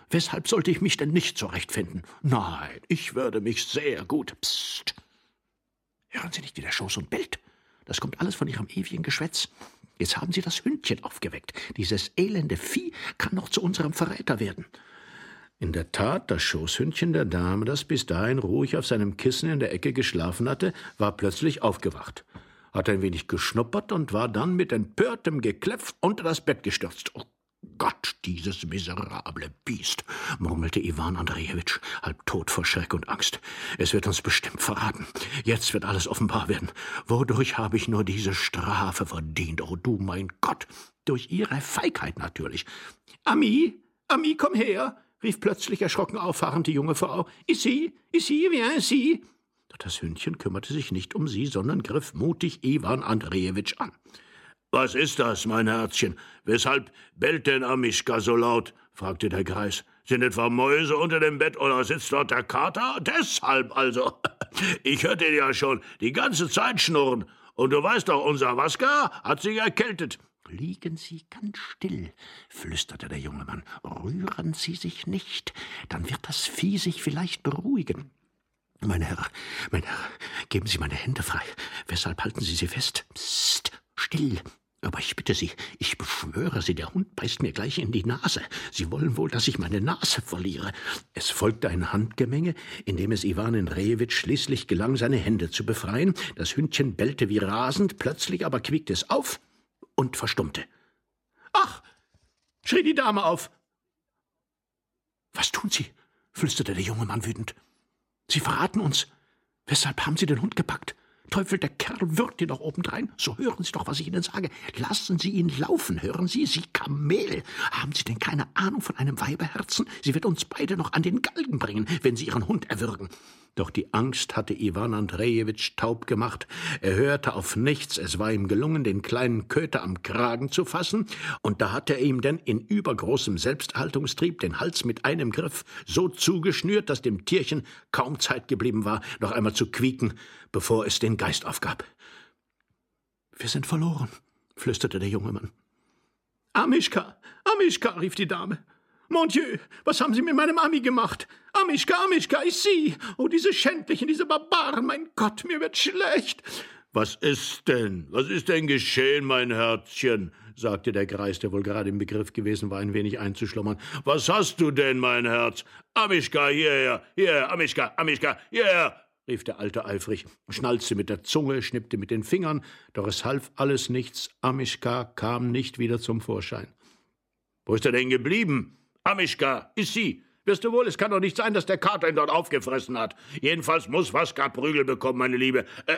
Weshalb sollte ich mich denn nicht zurechtfinden? Nein, ich würde mich sehr gut. Psst. Hören Sie nicht, wie der Schoß bellt? Das kommt alles von Ihrem ewigen Geschwätz. Jetzt haben Sie das Hündchen aufgeweckt. Dieses elende Vieh kann noch zu unserem Verräter werden. In der Tat, das Schoßhündchen der Dame, das bis dahin ruhig auf seinem Kissen in der Ecke geschlafen hatte, war plötzlich aufgewacht, hat ein wenig geschnuppert und war dann mit empörtem Gekläpf unter das Bett gestürzt. Oh Gott, dieses miserable Biest, murmelte Iwan Andrejewitsch, halb tot vor Schreck und Angst. Es wird uns bestimmt verraten. Jetzt wird alles offenbar werden. Wodurch habe ich nur diese Strafe verdient? Oh du mein Gott! Durch ihre Feigheit natürlich. Ami, Ami, komm her! rief plötzlich erschrocken auffahrend die junge Frau. Ici, ici, viens, ici! Doch das Hündchen kümmerte sich nicht um sie, sondern griff mutig Iwan Andrejewitsch an. Was ist das, mein Herzchen? Weshalb bellt denn Amischka so laut? fragte der Greis. Sind etwa Mäuse unter dem Bett oder sitzt dort der Kater? Deshalb also. Ich hörte ihn ja schon die ganze Zeit schnurren. Und du weißt doch, unser Waska hat sich erkältet. Liegen Sie ganz still, flüsterte der junge Mann. Rühren Sie sich nicht, dann wird das Vieh sich vielleicht beruhigen. Mein Herr, mein Herr, geben Sie meine Hände frei. Weshalb halten Sie sie fest? Psst, still. Aber ich bitte Sie, ich beschwöre Sie, der Hund beißt mir gleich in die Nase. Sie wollen wohl, dass ich meine Nase verliere. Es folgte ein Handgemenge, in dem es Iwan Andrejewitsch schließlich gelang, seine Hände zu befreien. Das Hündchen bellte wie rasend, plötzlich aber quiekte es auf und verstummte. Ach! schrie die Dame auf. Was tun Sie? flüsterte der junge Mann wütend. Sie verraten uns. Weshalb haben Sie den Hund gepackt? Teufel, der Kerl wirkt dir doch obendrein. So hören Sie doch, was ich Ihnen sage. Lassen Sie ihn laufen, hören Sie, Sie Kamel. Haben Sie denn keine Ahnung von einem Weiberherzen? Sie wird uns beide noch an den Galgen bringen, wenn Sie Ihren Hund erwürgen. Doch die Angst hatte Iwan Andrejewitsch taub gemacht. Er hörte auf nichts. Es war ihm gelungen, den kleinen Köter am Kragen zu fassen, und da hatte er ihm denn in übergroßem Selbsterhaltungstrieb den Hals mit einem Griff so zugeschnürt, dass dem Tierchen kaum Zeit geblieben war, noch einmal zu quieken, bevor es den Geist aufgab. Wir sind verloren, flüsterte der junge Mann. Amischka, Amischka, rief die Dame. Mon Dieu, was haben Sie mit meinem Ami gemacht? Amischka, Amischka, ich Sie. Oh, diese Schändlichen, diese Barbaren, mein Gott, mir wird schlecht. Was ist denn? Was ist denn geschehen, mein Herzchen? sagte der Greis, der wohl gerade im Begriff gewesen war, ein wenig einzuschlummern. Was hast du denn, mein Herz? Amischka, hierher, hierher, Amischka, Amischka, hierher! rief der Alte eifrig, schnalzte mit der Zunge, schnippte mit den Fingern, doch es half alles nichts, Amischka kam nicht wieder zum Vorschein. Wo ist er denn geblieben? Amischka, ist sie. Wirst du wohl, es kann doch nicht sein, dass der Kater ihn dort aufgefressen hat. Jedenfalls muss Vaska Prügel bekommen, meine Liebe. Äh,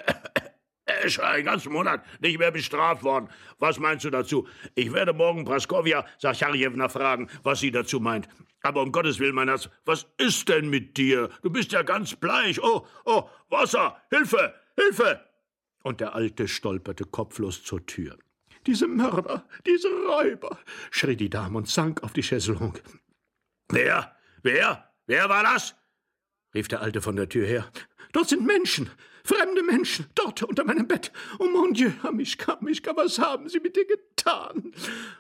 er ist schon einen ganzen Monat nicht mehr bestraft worden. Was meinst du dazu? Ich werde morgen Praskowja Sacharjewna fragen, was sie dazu meint. Aber um Gottes Willen, mein Herz, was ist denn mit dir? Du bist ja ganz bleich. Oh, oh, Wasser! Hilfe! Hilfe! Und der Alte stolperte kopflos zur Tür. Diese Mörder, diese Räuber, schrie die Dame und sank auf die Chaiselongue. Wer? Wer? Wer war das? rief der Alte von der Tür her. Dort sind Menschen, fremde Menschen, dort unter meinem Bett. Oh mon Dieu, Amischka, Amischka, was haben Sie mit dir getan?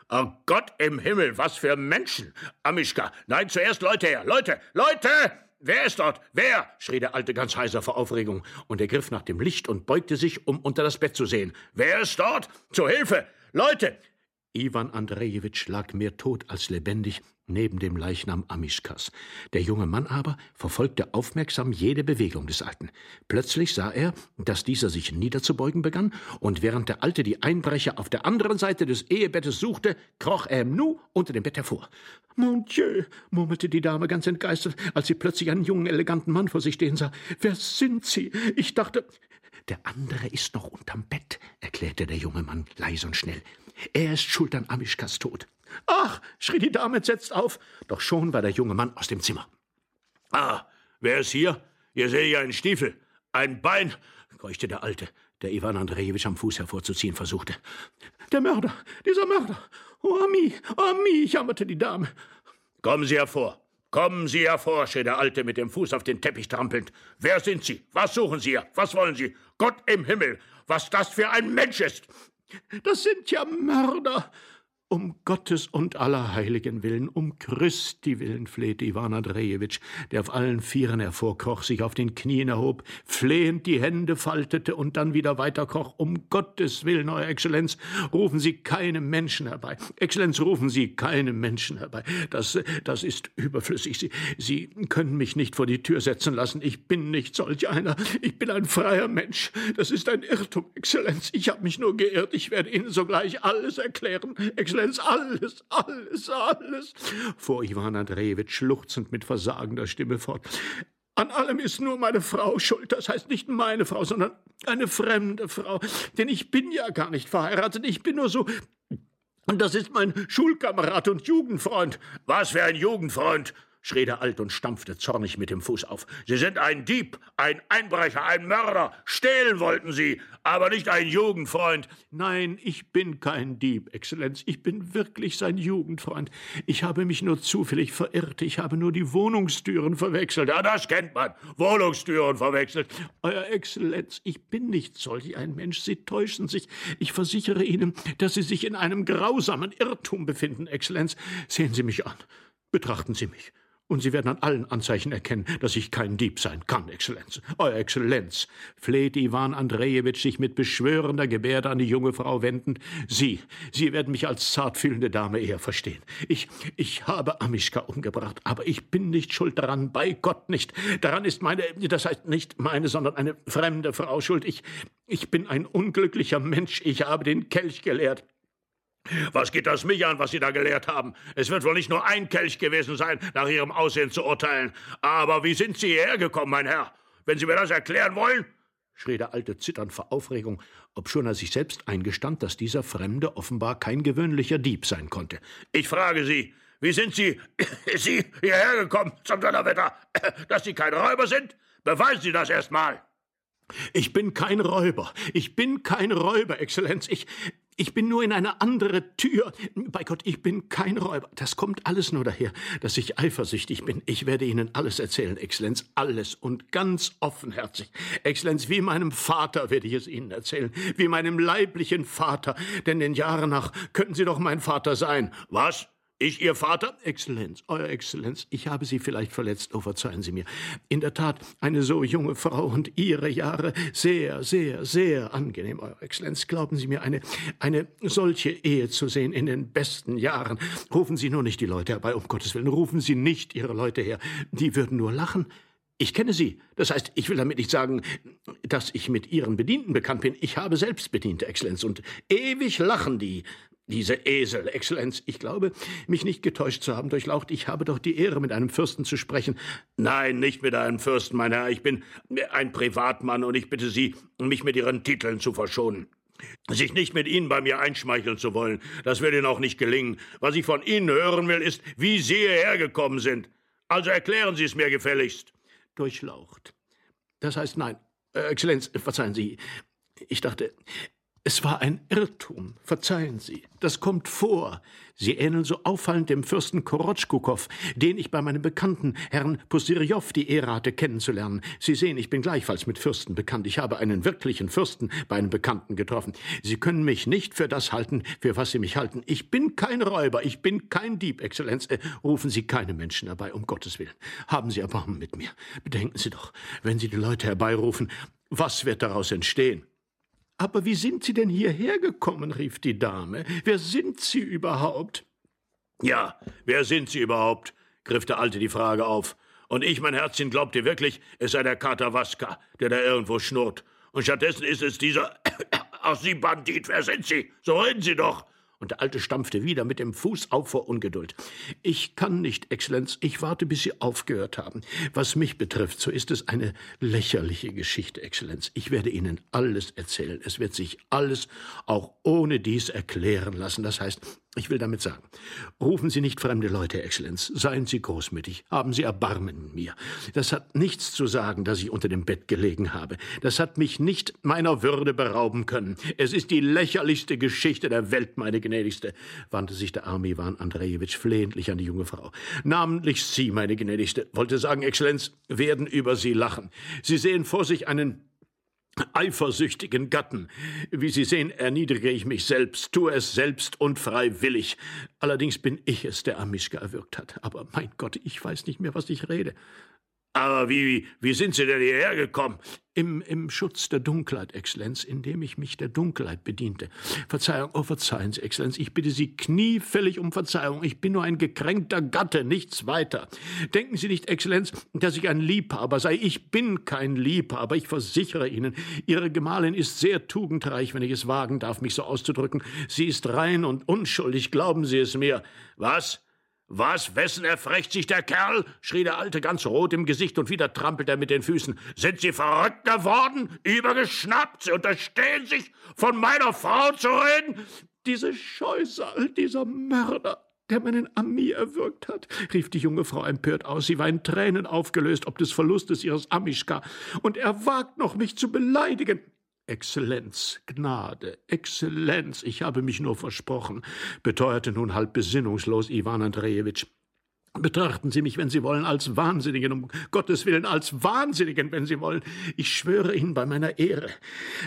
Oh Gott im Himmel, was für Menschen! Amischka, nein, zuerst Leute her, Leute, Leute! Wer ist dort? Wer? schrie der Alte ganz heiser vor Aufregung, und er griff nach dem Licht und beugte sich, um unter das Bett zu sehen. Wer ist dort? Zur Hilfe! Leute! Iwan Andrejewitsch lag mehr tot als lebendig neben dem Leichnam Amischkas. Der junge Mann aber verfolgte aufmerksam jede Bewegung des Alten. Plötzlich sah er, dass dieser sich niederzubeugen begann, und während der Alte die Einbrecher auf der anderen Seite des Ehebettes suchte, kroch er im Nu unter dem Bett hervor. Mon Dieu, murmelte die Dame ganz entgeistert, als sie plötzlich einen jungen, eleganten Mann vor sich stehen sah. Wer sind Sie? Ich dachte. Der andere ist noch unterm Bett, erklärte der junge Mann leise und schnell. Er ist schuld an Amischkas Tod. Ach, schrie die Dame entsetzt auf, doch schon war der junge Mann aus dem Zimmer. Ah, wer ist hier? Ihr seht ja einen Stiefel, ein Bein, keuchte der Alte, der Iwan Andrejewitsch am Fuß hervorzuziehen versuchte. Der Mörder, dieser Mörder. Oh, Ami, oh, Ami, jammerte die Dame. Kommen Sie hervor. Kommen Sie hervor, schrie der Alte mit dem Fuß auf den Teppich trampelnd. Wer sind Sie? Was suchen Sie hier? Was wollen Sie? Gott im Himmel, was das für ein Mensch ist! Das sind ja Mörder, um Gottes und aller Heiligen willen, um Christi willen, flehte Iwan Andrejewitsch, der auf allen Vieren hervorkroch, sich auf den Knien erhob, flehend die Hände faltete und dann wieder weiterkroch. Um Gottes willen, Euer Exzellenz, rufen Sie keine Menschen herbei. Exzellenz, rufen Sie keine Menschen herbei. Das, das ist überflüssig. Sie, Sie können mich nicht vor die Tür setzen lassen. Ich bin nicht solch einer. Ich bin ein freier Mensch. Das ist ein Irrtum, Exzellenz. Ich habe mich nur geirrt. Ich werde Ihnen sogleich alles erklären. Exzellenz, Exzellenz, alles, alles, alles, fuhr Iwan Andrejewitsch schluchzend mit versagender Stimme fort. An allem ist nur meine Frau schuld. Das heißt nicht meine Frau, sondern eine fremde Frau. Denn ich bin ja gar nicht verheiratet. Ich bin nur so. Und das ist mein Schulkamerad und Jugendfreund. Was für ein Jugendfreund? Schrie der Alt und stampfte zornig mit dem Fuß auf. Sie sind ein Dieb, ein Einbrecher, ein Mörder. Stehlen wollten Sie, aber nicht ein Jugendfreund. Nein, ich bin kein Dieb, Exzellenz. Ich bin wirklich sein Jugendfreund. Ich habe mich nur zufällig verirrt. Ich habe nur die Wohnungstüren verwechselt. Ja, das kennt man. Wohnungstüren verwechselt. Euer Exzellenz, ich bin nicht solch ein Mensch. Sie täuschen sich. Ich versichere Ihnen, dass Sie sich in einem grausamen Irrtum befinden, Exzellenz. Sehen Sie mich an. Betrachten Sie mich. Und Sie werden an allen Anzeichen erkennen, dass ich kein Dieb sein kann, Exzellenz. Euer Exzellenz, fleht Iwan Andrejewitsch sich mit beschwörender Gebärde an die junge Frau wendend. Sie, Sie werden mich als zartfühlende Dame eher verstehen. Ich, ich habe Amischka umgebracht, aber ich bin nicht schuld daran, bei Gott nicht. Daran ist meine, das heißt nicht meine, sondern eine fremde Frau schuld. Ich, ich bin ein unglücklicher Mensch. Ich habe den Kelch geleert. Was geht das mich an, was Sie da gelehrt haben? Es wird wohl nicht nur ein Kelch gewesen sein, nach Ihrem Aussehen zu urteilen. Aber wie sind Sie hierher gekommen, mein Herr? Wenn Sie mir das erklären wollen? schrie der Alte zitternd vor Aufregung, obschon er sich selbst eingestand, dass dieser Fremde offenbar kein gewöhnlicher Dieb sein konnte. Ich frage Sie, wie sind Sie, Sie hierher gekommen, zum Donnerwetter? Dass Sie kein Räuber sind? Beweisen Sie das erst mal! Ich bin kein Räuber. Ich bin kein Räuber, Exzellenz. Ich, ich bin nur in eine andere Tür. Bei Gott, ich bin kein Räuber. Das kommt alles nur daher, dass ich eifersüchtig bin. Ich werde Ihnen alles erzählen, Exzellenz, alles und ganz offenherzig. Exzellenz, wie meinem Vater werde ich es Ihnen erzählen, wie meinem leiblichen Vater, denn den Jahren nach könnten Sie doch mein Vater sein. Was? Ich Ihr Vater? Exzellenz, Euer Exzellenz, ich habe Sie vielleicht verletzt, oh verzeihen Sie mir. In der Tat, eine so junge Frau und Ihre Jahre, sehr, sehr, sehr angenehm, Euer Exzellenz. Glauben Sie mir, eine, eine solche Ehe zu sehen in den besten Jahren. Rufen Sie nur nicht die Leute herbei, um Gottes Willen, rufen Sie nicht Ihre Leute her. Die würden nur lachen. Ich kenne Sie. Das heißt, ich will damit nicht sagen, dass ich mit Ihren Bedienten bekannt bin. Ich habe selbst Bediente, Exzellenz, und ewig lachen die. Diese Esel, Exzellenz, ich glaube, mich nicht getäuscht zu haben durchlaucht. Ich habe doch die Ehre, mit einem Fürsten zu sprechen. Nein, nicht mit einem Fürsten, mein Herr. Ich bin ein Privatmann und ich bitte Sie, mich mit Ihren Titeln zu verschonen. Sich nicht mit Ihnen bei mir einschmeicheln zu wollen, das wird Ihnen auch nicht gelingen. Was ich von Ihnen hören will, ist, wie Sie hierher gekommen sind. Also erklären Sie es mir gefälligst. Durchlaucht. Das heißt, nein, äh, Exzellenz, verzeihen Sie. Ich dachte, es war ein Irrtum, verzeihen Sie. Das kommt vor. Sie ähneln so auffallend dem Fürsten Korotschkukow, den ich bei meinem Bekannten, Herrn Posirjow, die Ehre hatte kennenzulernen. Sie sehen, ich bin gleichfalls mit Fürsten bekannt. Ich habe einen wirklichen Fürsten bei einem Bekannten getroffen. Sie können mich nicht für das halten, für was Sie mich halten. Ich bin kein Räuber, ich bin kein Dieb, Exzellenz. Äh, rufen Sie keine Menschen herbei, um Gottes Willen. Haben Sie Erbarmen mit mir. Bedenken Sie doch, wenn Sie die Leute herbeirufen, was wird daraus entstehen? Aber wie sind Sie denn hierher gekommen? rief die Dame. Wer sind Sie überhaupt? Ja, wer sind Sie überhaupt? griff der Alte die Frage auf. Und ich, mein Herzchen, glaubte wirklich, es sei der Kater Waska, der da irgendwo schnurrt. Und stattdessen ist es dieser. Ach, Sie Bandit, wer sind Sie? So reden Sie doch! Und der Alte stampfte wieder mit dem Fuß auf vor Ungeduld. Ich kann nicht, Exzellenz, ich warte, bis Sie aufgehört haben. Was mich betrifft, so ist es eine lächerliche Geschichte, Exzellenz. Ich werde Ihnen alles erzählen. Es wird sich alles auch ohne dies erklären lassen. Das heißt, ich will damit sagen, rufen Sie nicht fremde Leute, Exzellenz. Seien Sie großmütig. Haben Sie Erbarmen mit mir. Das hat nichts zu sagen, dass ich unter dem Bett gelegen habe. Das hat mich nicht meiner Würde berauben können. Es ist die lächerlichste Geschichte der Welt, meine Gnädigste, wandte sich der arme Iwan Andrejewitsch flehentlich an die junge Frau. Namentlich Sie, meine Gnädigste, wollte sagen, Exzellenz, werden über Sie lachen. Sie sehen vor sich einen eifersüchtigen Gatten. Wie Sie sehen, erniedrige ich mich selbst, tue es selbst und freiwillig. Allerdings bin ich es, der Amischka erwürgt hat. Aber mein Gott, ich weiß nicht mehr, was ich rede. Aber wie, wie sind Sie denn hierher gekommen? Im, Im Schutz der Dunkelheit, Exzellenz, indem ich mich der Dunkelheit bediente. Verzeihung, oh verzeihen Sie, Exzellenz, ich bitte Sie kniefällig um Verzeihung. Ich bin nur ein gekränkter Gatte, nichts weiter. Denken Sie nicht, Exzellenz, dass ich ein Liebhaber sei. Ich bin kein Liebhaber, ich versichere Ihnen. Ihre Gemahlin ist sehr tugendreich, wenn ich es wagen darf, mich so auszudrücken. Sie ist rein und unschuldig, glauben Sie es mir. Was? Was, wessen erfrecht sich der Kerl? schrie der Alte ganz rot im Gesicht und wieder trampelt er mit den Füßen. Sind Sie verrückt geworden? Übergeschnappt? Sie unterstehen sich, von meiner Frau zu reden? Diese Scheusal, dieser Mörder, der meinen Ami erwürgt hat, rief die junge Frau empört aus. Sie war in Tränen aufgelöst ob des Verlustes ihres Amischka. Und er wagt noch, mich zu beleidigen. Exzellenz, Gnade, Exzellenz, ich habe mich nur versprochen, beteuerte nun halb besinnungslos Iwan Andrejewitsch. Betrachten Sie mich, wenn Sie wollen, als Wahnsinnigen, um Gottes Willen, als Wahnsinnigen, wenn Sie wollen. Ich schwöre Ihnen bei meiner Ehre,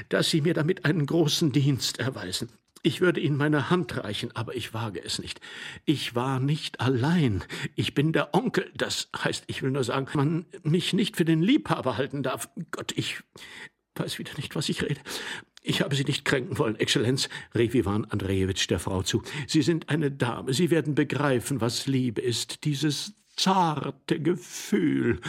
dass Sie mir damit einen großen Dienst erweisen. Ich würde Ihnen meine Hand reichen, aber ich wage es nicht. Ich war nicht allein. Ich bin der Onkel. Das heißt, ich will nur sagen, man mich nicht für den Liebhaber halten darf. Gott, ich, weiß wieder nicht, was ich rede. Ich habe Sie nicht kränken wollen, Exzellenz, rief Iwan Andrejewitsch der Frau zu. Sie sind eine Dame. Sie werden begreifen, was Liebe ist. Dieses zarte Gefühl.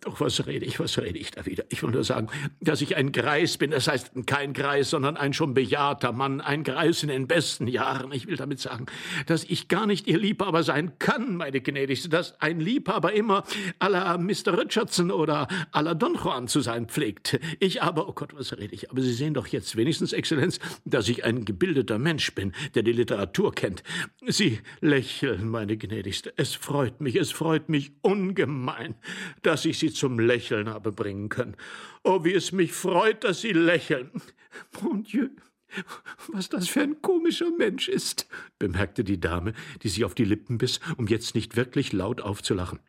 Doch was rede ich, was rede ich da wieder? Ich will nur sagen, dass ich ein Greis bin, das heißt kein Greis, sondern ein schon bejahrter Mann, ein Greis in den besten Jahren. Ich will damit sagen, dass ich gar nicht Ihr Liebhaber sein kann, meine Gnädigste, dass ein Liebhaber immer à la Mr. Richardson oder à la Don Juan zu sein pflegt. Ich aber, oh Gott, was rede ich? Aber Sie sehen doch jetzt wenigstens, Exzellenz, dass ich ein gebildeter Mensch bin, der die Literatur kennt. Sie lächeln, meine Gnädigste. Es freut mich, es freut freut mich ungemein, dass ich Sie zum Lächeln habe bringen können. Oh, wie es mich freut, dass Sie lächeln. Mon Dieu, was das für ein komischer Mensch ist, bemerkte die Dame, die sich auf die Lippen biss, um jetzt nicht wirklich laut aufzulachen.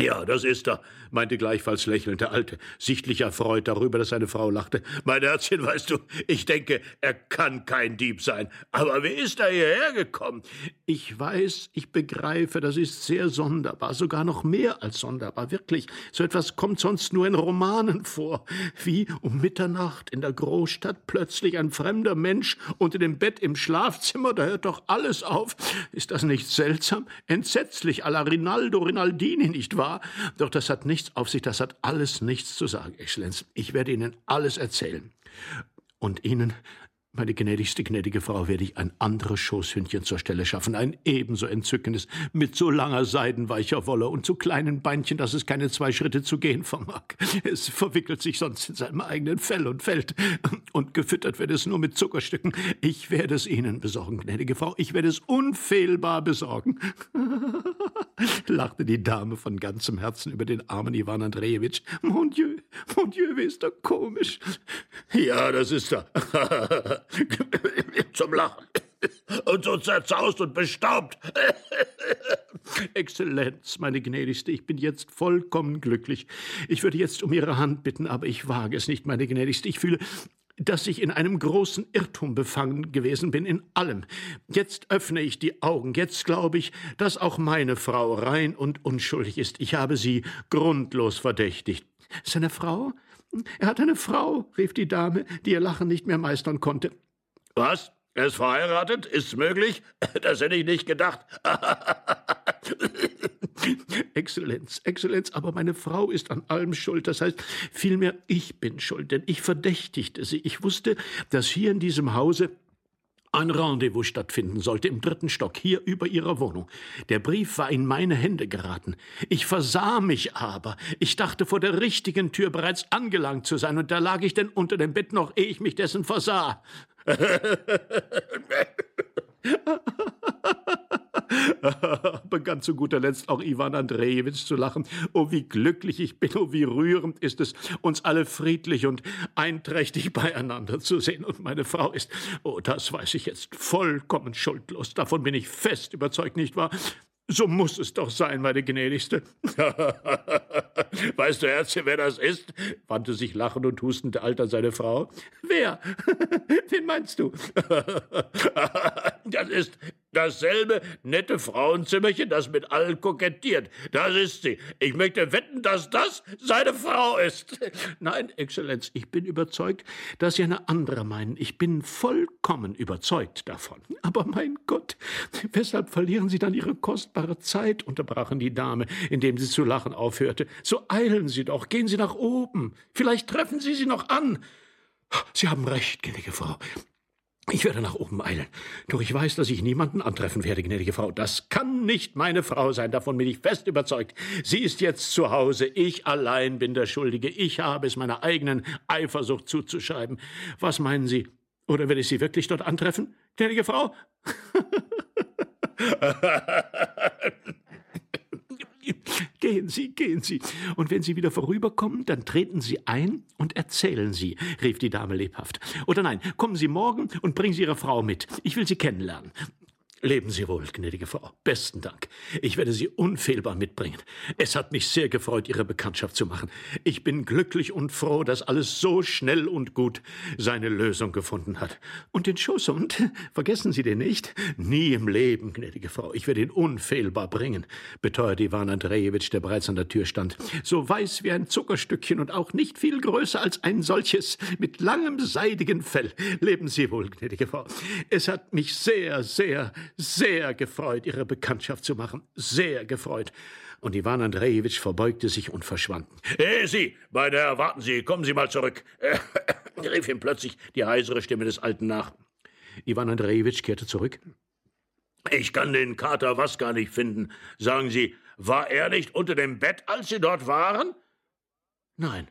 Ja, das ist er, meinte gleichfalls lächelnd der Alte, sichtlich erfreut darüber, dass seine Frau lachte. Mein Herzchen, weißt du, ich denke, er kann kein Dieb sein. Aber wie ist er hierher gekommen? Ich weiß, ich begreife, das ist sehr sonderbar, sogar noch mehr als sonderbar, wirklich. So etwas kommt sonst nur in Romanen vor. Wie um Mitternacht in der Großstadt plötzlich ein fremder Mensch unter dem Bett im Schlafzimmer, da hört doch alles auf. Ist das nicht seltsam? Entsetzlich, à la Rinaldo Rinaldini, nicht wahr? Doch das hat nichts auf sich, das hat alles nichts zu sagen, Exzellenz. Ich werde Ihnen alles erzählen. Und Ihnen meine gnädigste, gnädige Frau, werde ich ein anderes Schoßhündchen zur Stelle schaffen, ein ebenso entzückendes, mit so langer seidenweicher Wolle und so kleinen Beinchen, dass es keine zwei Schritte zu gehen vermag. Es verwickelt sich sonst in seinem eigenen Fell und fällt, und gefüttert wird es nur mit Zuckerstücken. Ich werde es Ihnen besorgen, gnädige Frau, ich werde es unfehlbar besorgen. lachte die Dame von ganzem Herzen über den armen Iwan Andrejewitsch. Mon Dieu, mon Dieu, wie ist er komisch. Ja, das ist er. zum Lachen. Und so zerzaust und bestaubt. Exzellenz, meine Gnädigste, ich bin jetzt vollkommen glücklich. Ich würde jetzt um Ihre Hand bitten, aber ich wage es nicht, meine Gnädigste. Ich fühle, dass ich in einem großen Irrtum befangen gewesen bin in allem. Jetzt öffne ich die Augen, jetzt glaube ich, dass auch meine Frau rein und unschuldig ist. Ich habe sie grundlos verdächtigt. Seine Frau? Er hat eine Frau, rief die Dame, die ihr Lachen nicht mehr meistern konnte. Was? Er ist verheiratet? Ist's möglich? Das hätte ich nicht gedacht. Exzellenz, Exzellenz, aber meine Frau ist an allem schuld. Das heißt, vielmehr ich bin schuld, denn ich verdächtigte sie. Ich wusste, dass hier in diesem Hause ein Rendezvous stattfinden sollte im dritten Stock, hier über ihrer Wohnung. Der Brief war in meine Hände geraten. Ich versah mich aber. Ich dachte, vor der richtigen Tür bereits angelangt zu sein, und da lag ich denn unter dem Bett noch, ehe ich mich dessen versah. begann zu guter Letzt auch Iwan Andrejewitsch zu lachen. Oh, wie glücklich ich bin, oh, wie rührend ist es, uns alle friedlich und einträchtig beieinander zu sehen. Und meine Frau ist, oh, das weiß ich jetzt, vollkommen schuldlos. Davon bin ich fest überzeugt, nicht wahr? So muss es doch sein, meine Gnädigste. weißt du, Herzchen, wer das ist? wandte sich lachend und hustend der Alter seine Frau. Wer? Wen meinst du? das ist dasselbe nette Frauenzimmerchen, das mit allen kokettiert. Das ist sie. Ich möchte wetten, dass das seine Frau ist. Nein, Exzellenz, ich bin überzeugt, dass Sie eine andere meinen. Ich bin vollkommen überzeugt davon. Aber mein Gott, weshalb verlieren Sie dann Ihre kostbare Zeit? unterbrachen die Dame, indem sie zu lachen aufhörte. So eilen Sie doch, gehen Sie nach oben. Vielleicht treffen Sie sie noch an. Sie haben recht, gnädige Frau. Ich werde nach oben eilen. Doch ich weiß, dass ich niemanden antreffen werde, gnädige Frau. Das kann nicht meine Frau sein, davon bin ich fest überzeugt. Sie ist jetzt zu Hause. Ich allein bin der Schuldige. Ich habe es meiner eigenen Eifersucht zuzuschreiben. Was meinen Sie? Oder werde ich Sie wirklich dort antreffen, gnädige Frau? Gehen Sie, gehen Sie. Und wenn Sie wieder vorüberkommen, dann treten Sie ein und erzählen Sie, rief die Dame lebhaft. Oder nein, kommen Sie morgen und bringen Sie Ihre Frau mit. Ich will sie kennenlernen. Leben Sie wohl, gnädige Frau. Besten Dank. Ich werde Sie unfehlbar mitbringen. Es hat mich sehr gefreut, Ihre Bekanntschaft zu machen. Ich bin glücklich und froh, dass alles so schnell und gut seine Lösung gefunden hat. Und den Schoßhund, vergessen Sie den nicht? Nie im Leben, gnädige Frau. Ich werde ihn unfehlbar bringen, beteuerte Iwan Andrejewitsch, der bereits an der Tür stand. So weiß wie ein Zuckerstückchen und auch nicht viel größer als ein solches, mit langem seidigen Fell. Leben Sie wohl, gnädige Frau. Es hat mich sehr, sehr, sehr gefreut, Ihre Bekanntschaft zu machen. Sehr gefreut. Und Iwan Andrejewitsch verbeugte sich und verschwand. Hey, Sie, meine Herr, warten Sie, kommen Sie mal zurück, rief ihm plötzlich die heisere Stimme des Alten nach. Iwan Andrejewitsch kehrte zurück. Ich kann den Kater was gar nicht finden. Sagen Sie, war er nicht unter dem Bett, als Sie dort waren? Nein,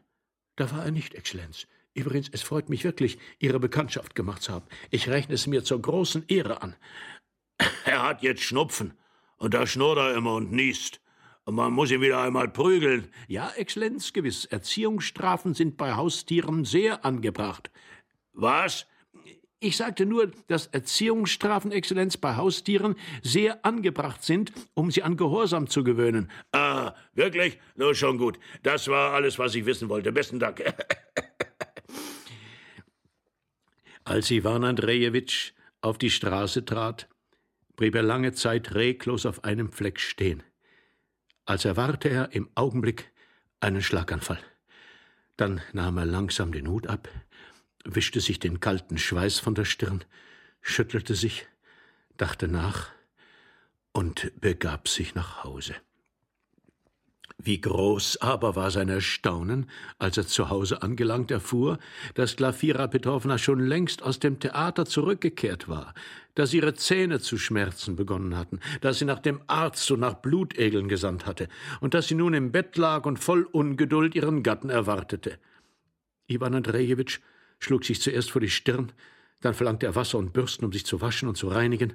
da war er nicht, Exzellenz. Übrigens, es freut mich wirklich, Ihre Bekanntschaft gemacht zu haben. Ich rechne es mir zur großen Ehre an. Er hat jetzt Schnupfen. Und da schnurrt er immer und niest. Und man muss ihn wieder einmal prügeln. Ja, Exzellenz, gewiss. Erziehungsstrafen sind bei Haustieren sehr angebracht. Was? ich sagte nur, dass Erziehungsstrafen, Exzellenz, bei Haustieren sehr angebracht sind, um sie an Gehorsam zu gewöhnen. Ah, wirklich? Nur schon gut. Das war alles, was ich wissen wollte. Besten Dank. Als Iwan Andrejewitsch auf die Straße trat, blieb er lange Zeit reglos auf einem Fleck stehen. Als erwarte er im Augenblick einen Schlaganfall. Dann nahm er langsam den Hut ab, wischte sich den kalten Schweiß von der Stirn, schüttelte sich, dachte nach und begab sich nach Hause. Wie groß aber war sein Erstaunen, als er zu Hause angelangt erfuhr, dass Glafira Petrovna schon längst aus dem Theater zurückgekehrt war, dass ihre Zähne zu schmerzen begonnen hatten, dass sie nach dem Arzt und nach Blutegeln gesandt hatte und dass sie nun im Bett lag und voll Ungeduld ihren Gatten erwartete. Iwan Andrejewitsch schlug sich zuerst vor die Stirn, dann verlangte er Wasser und Bürsten, um sich zu waschen und zu reinigen,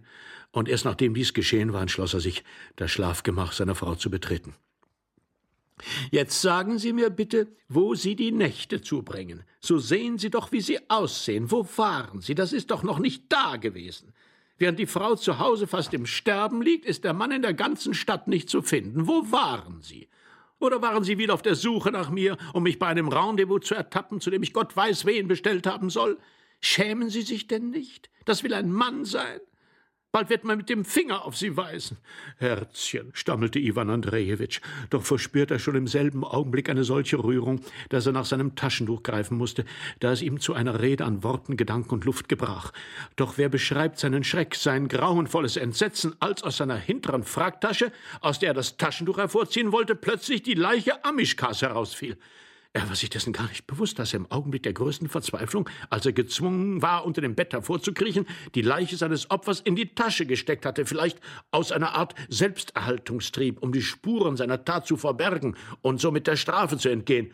und erst nachdem dies geschehen war, entschloss er sich, das Schlafgemach seiner Frau zu betreten. Jetzt sagen Sie mir bitte, wo Sie die Nächte zubringen. So sehen Sie doch, wie Sie aussehen. Wo waren Sie? Das ist doch noch nicht da gewesen. Während die Frau zu Hause fast im Sterben liegt, ist der Mann in der ganzen Stadt nicht zu finden. Wo waren Sie? Oder waren Sie wieder auf der Suche nach mir, um mich bei einem Rendezvous zu ertappen, zu dem ich Gott weiß wen bestellt haben soll? Schämen Sie sich denn nicht? Das will ein Mann sein. Bald wird man mit dem Finger auf Sie weisen. Herzchen, stammelte Iwan Andrejewitsch, doch verspürt er schon im selben Augenblick eine solche Rührung, dass er nach seinem Taschentuch greifen musste, da es ihm zu einer Rede an Worten, Gedanken und Luft gebrach. Doch wer beschreibt seinen Schreck, sein grauenvolles Entsetzen, als aus seiner hinteren Fracktasche, aus der er das Taschentuch hervorziehen wollte, plötzlich die Leiche Amischkas herausfiel. Er war sich dessen gar nicht bewusst, dass er im Augenblick der größten Verzweiflung, als er gezwungen war, unter dem Bett hervorzukriechen, die Leiche seines Opfers in die Tasche gesteckt hatte, vielleicht aus einer Art Selbsterhaltungstrieb, um die Spuren seiner Tat zu verbergen und somit der Strafe zu entgehen.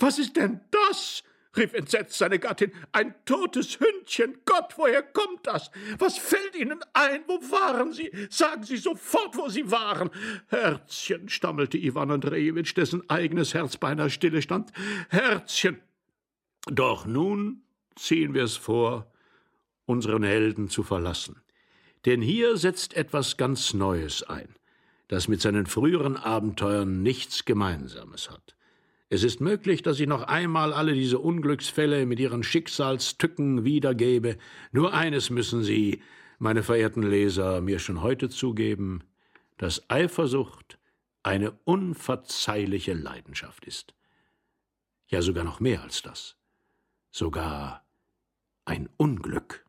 Was ist denn das? Rief entsetzt seine Gattin. Ein totes Hündchen. Gott, woher kommt das? Was fällt Ihnen ein? Wo waren Sie? Sagen Sie sofort, wo Sie waren. Herzchen, stammelte Iwan Andrejewitsch, dessen eigenes Herz beinahe stille stand. Herzchen. Doch nun ziehen wir es vor, unseren Helden zu verlassen. Denn hier setzt etwas ganz Neues ein, das mit seinen früheren Abenteuern nichts Gemeinsames hat. Es ist möglich, dass ich noch einmal alle diese Unglücksfälle mit ihren Schicksalstücken wiedergebe. Nur eines müssen Sie, meine verehrten Leser, mir schon heute zugeben, dass Eifersucht eine unverzeihliche Leidenschaft ist. Ja sogar noch mehr als das. Sogar ein Unglück.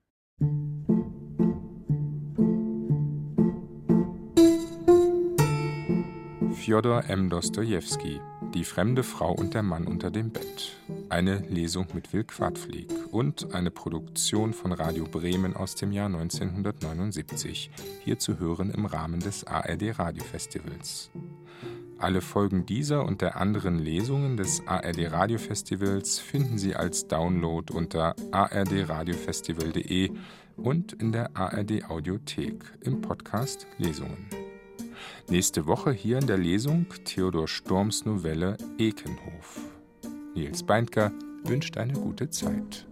Fjodor M. Dostojewski die fremde Frau und der Mann unter dem Bett. Eine Lesung mit Will Quadflieg und eine Produktion von Radio Bremen aus dem Jahr 1979, hier zu hören im Rahmen des ARD Radiofestivals. Alle Folgen dieser und der anderen Lesungen des ARD Radiofestivals finden Sie als Download unter ardradiofestival.de und in der ARD Audiothek im Podcast Lesungen. Nächste Woche hier in der Lesung Theodor Storms Novelle Ekenhof. Nils Beindker wünscht eine gute Zeit.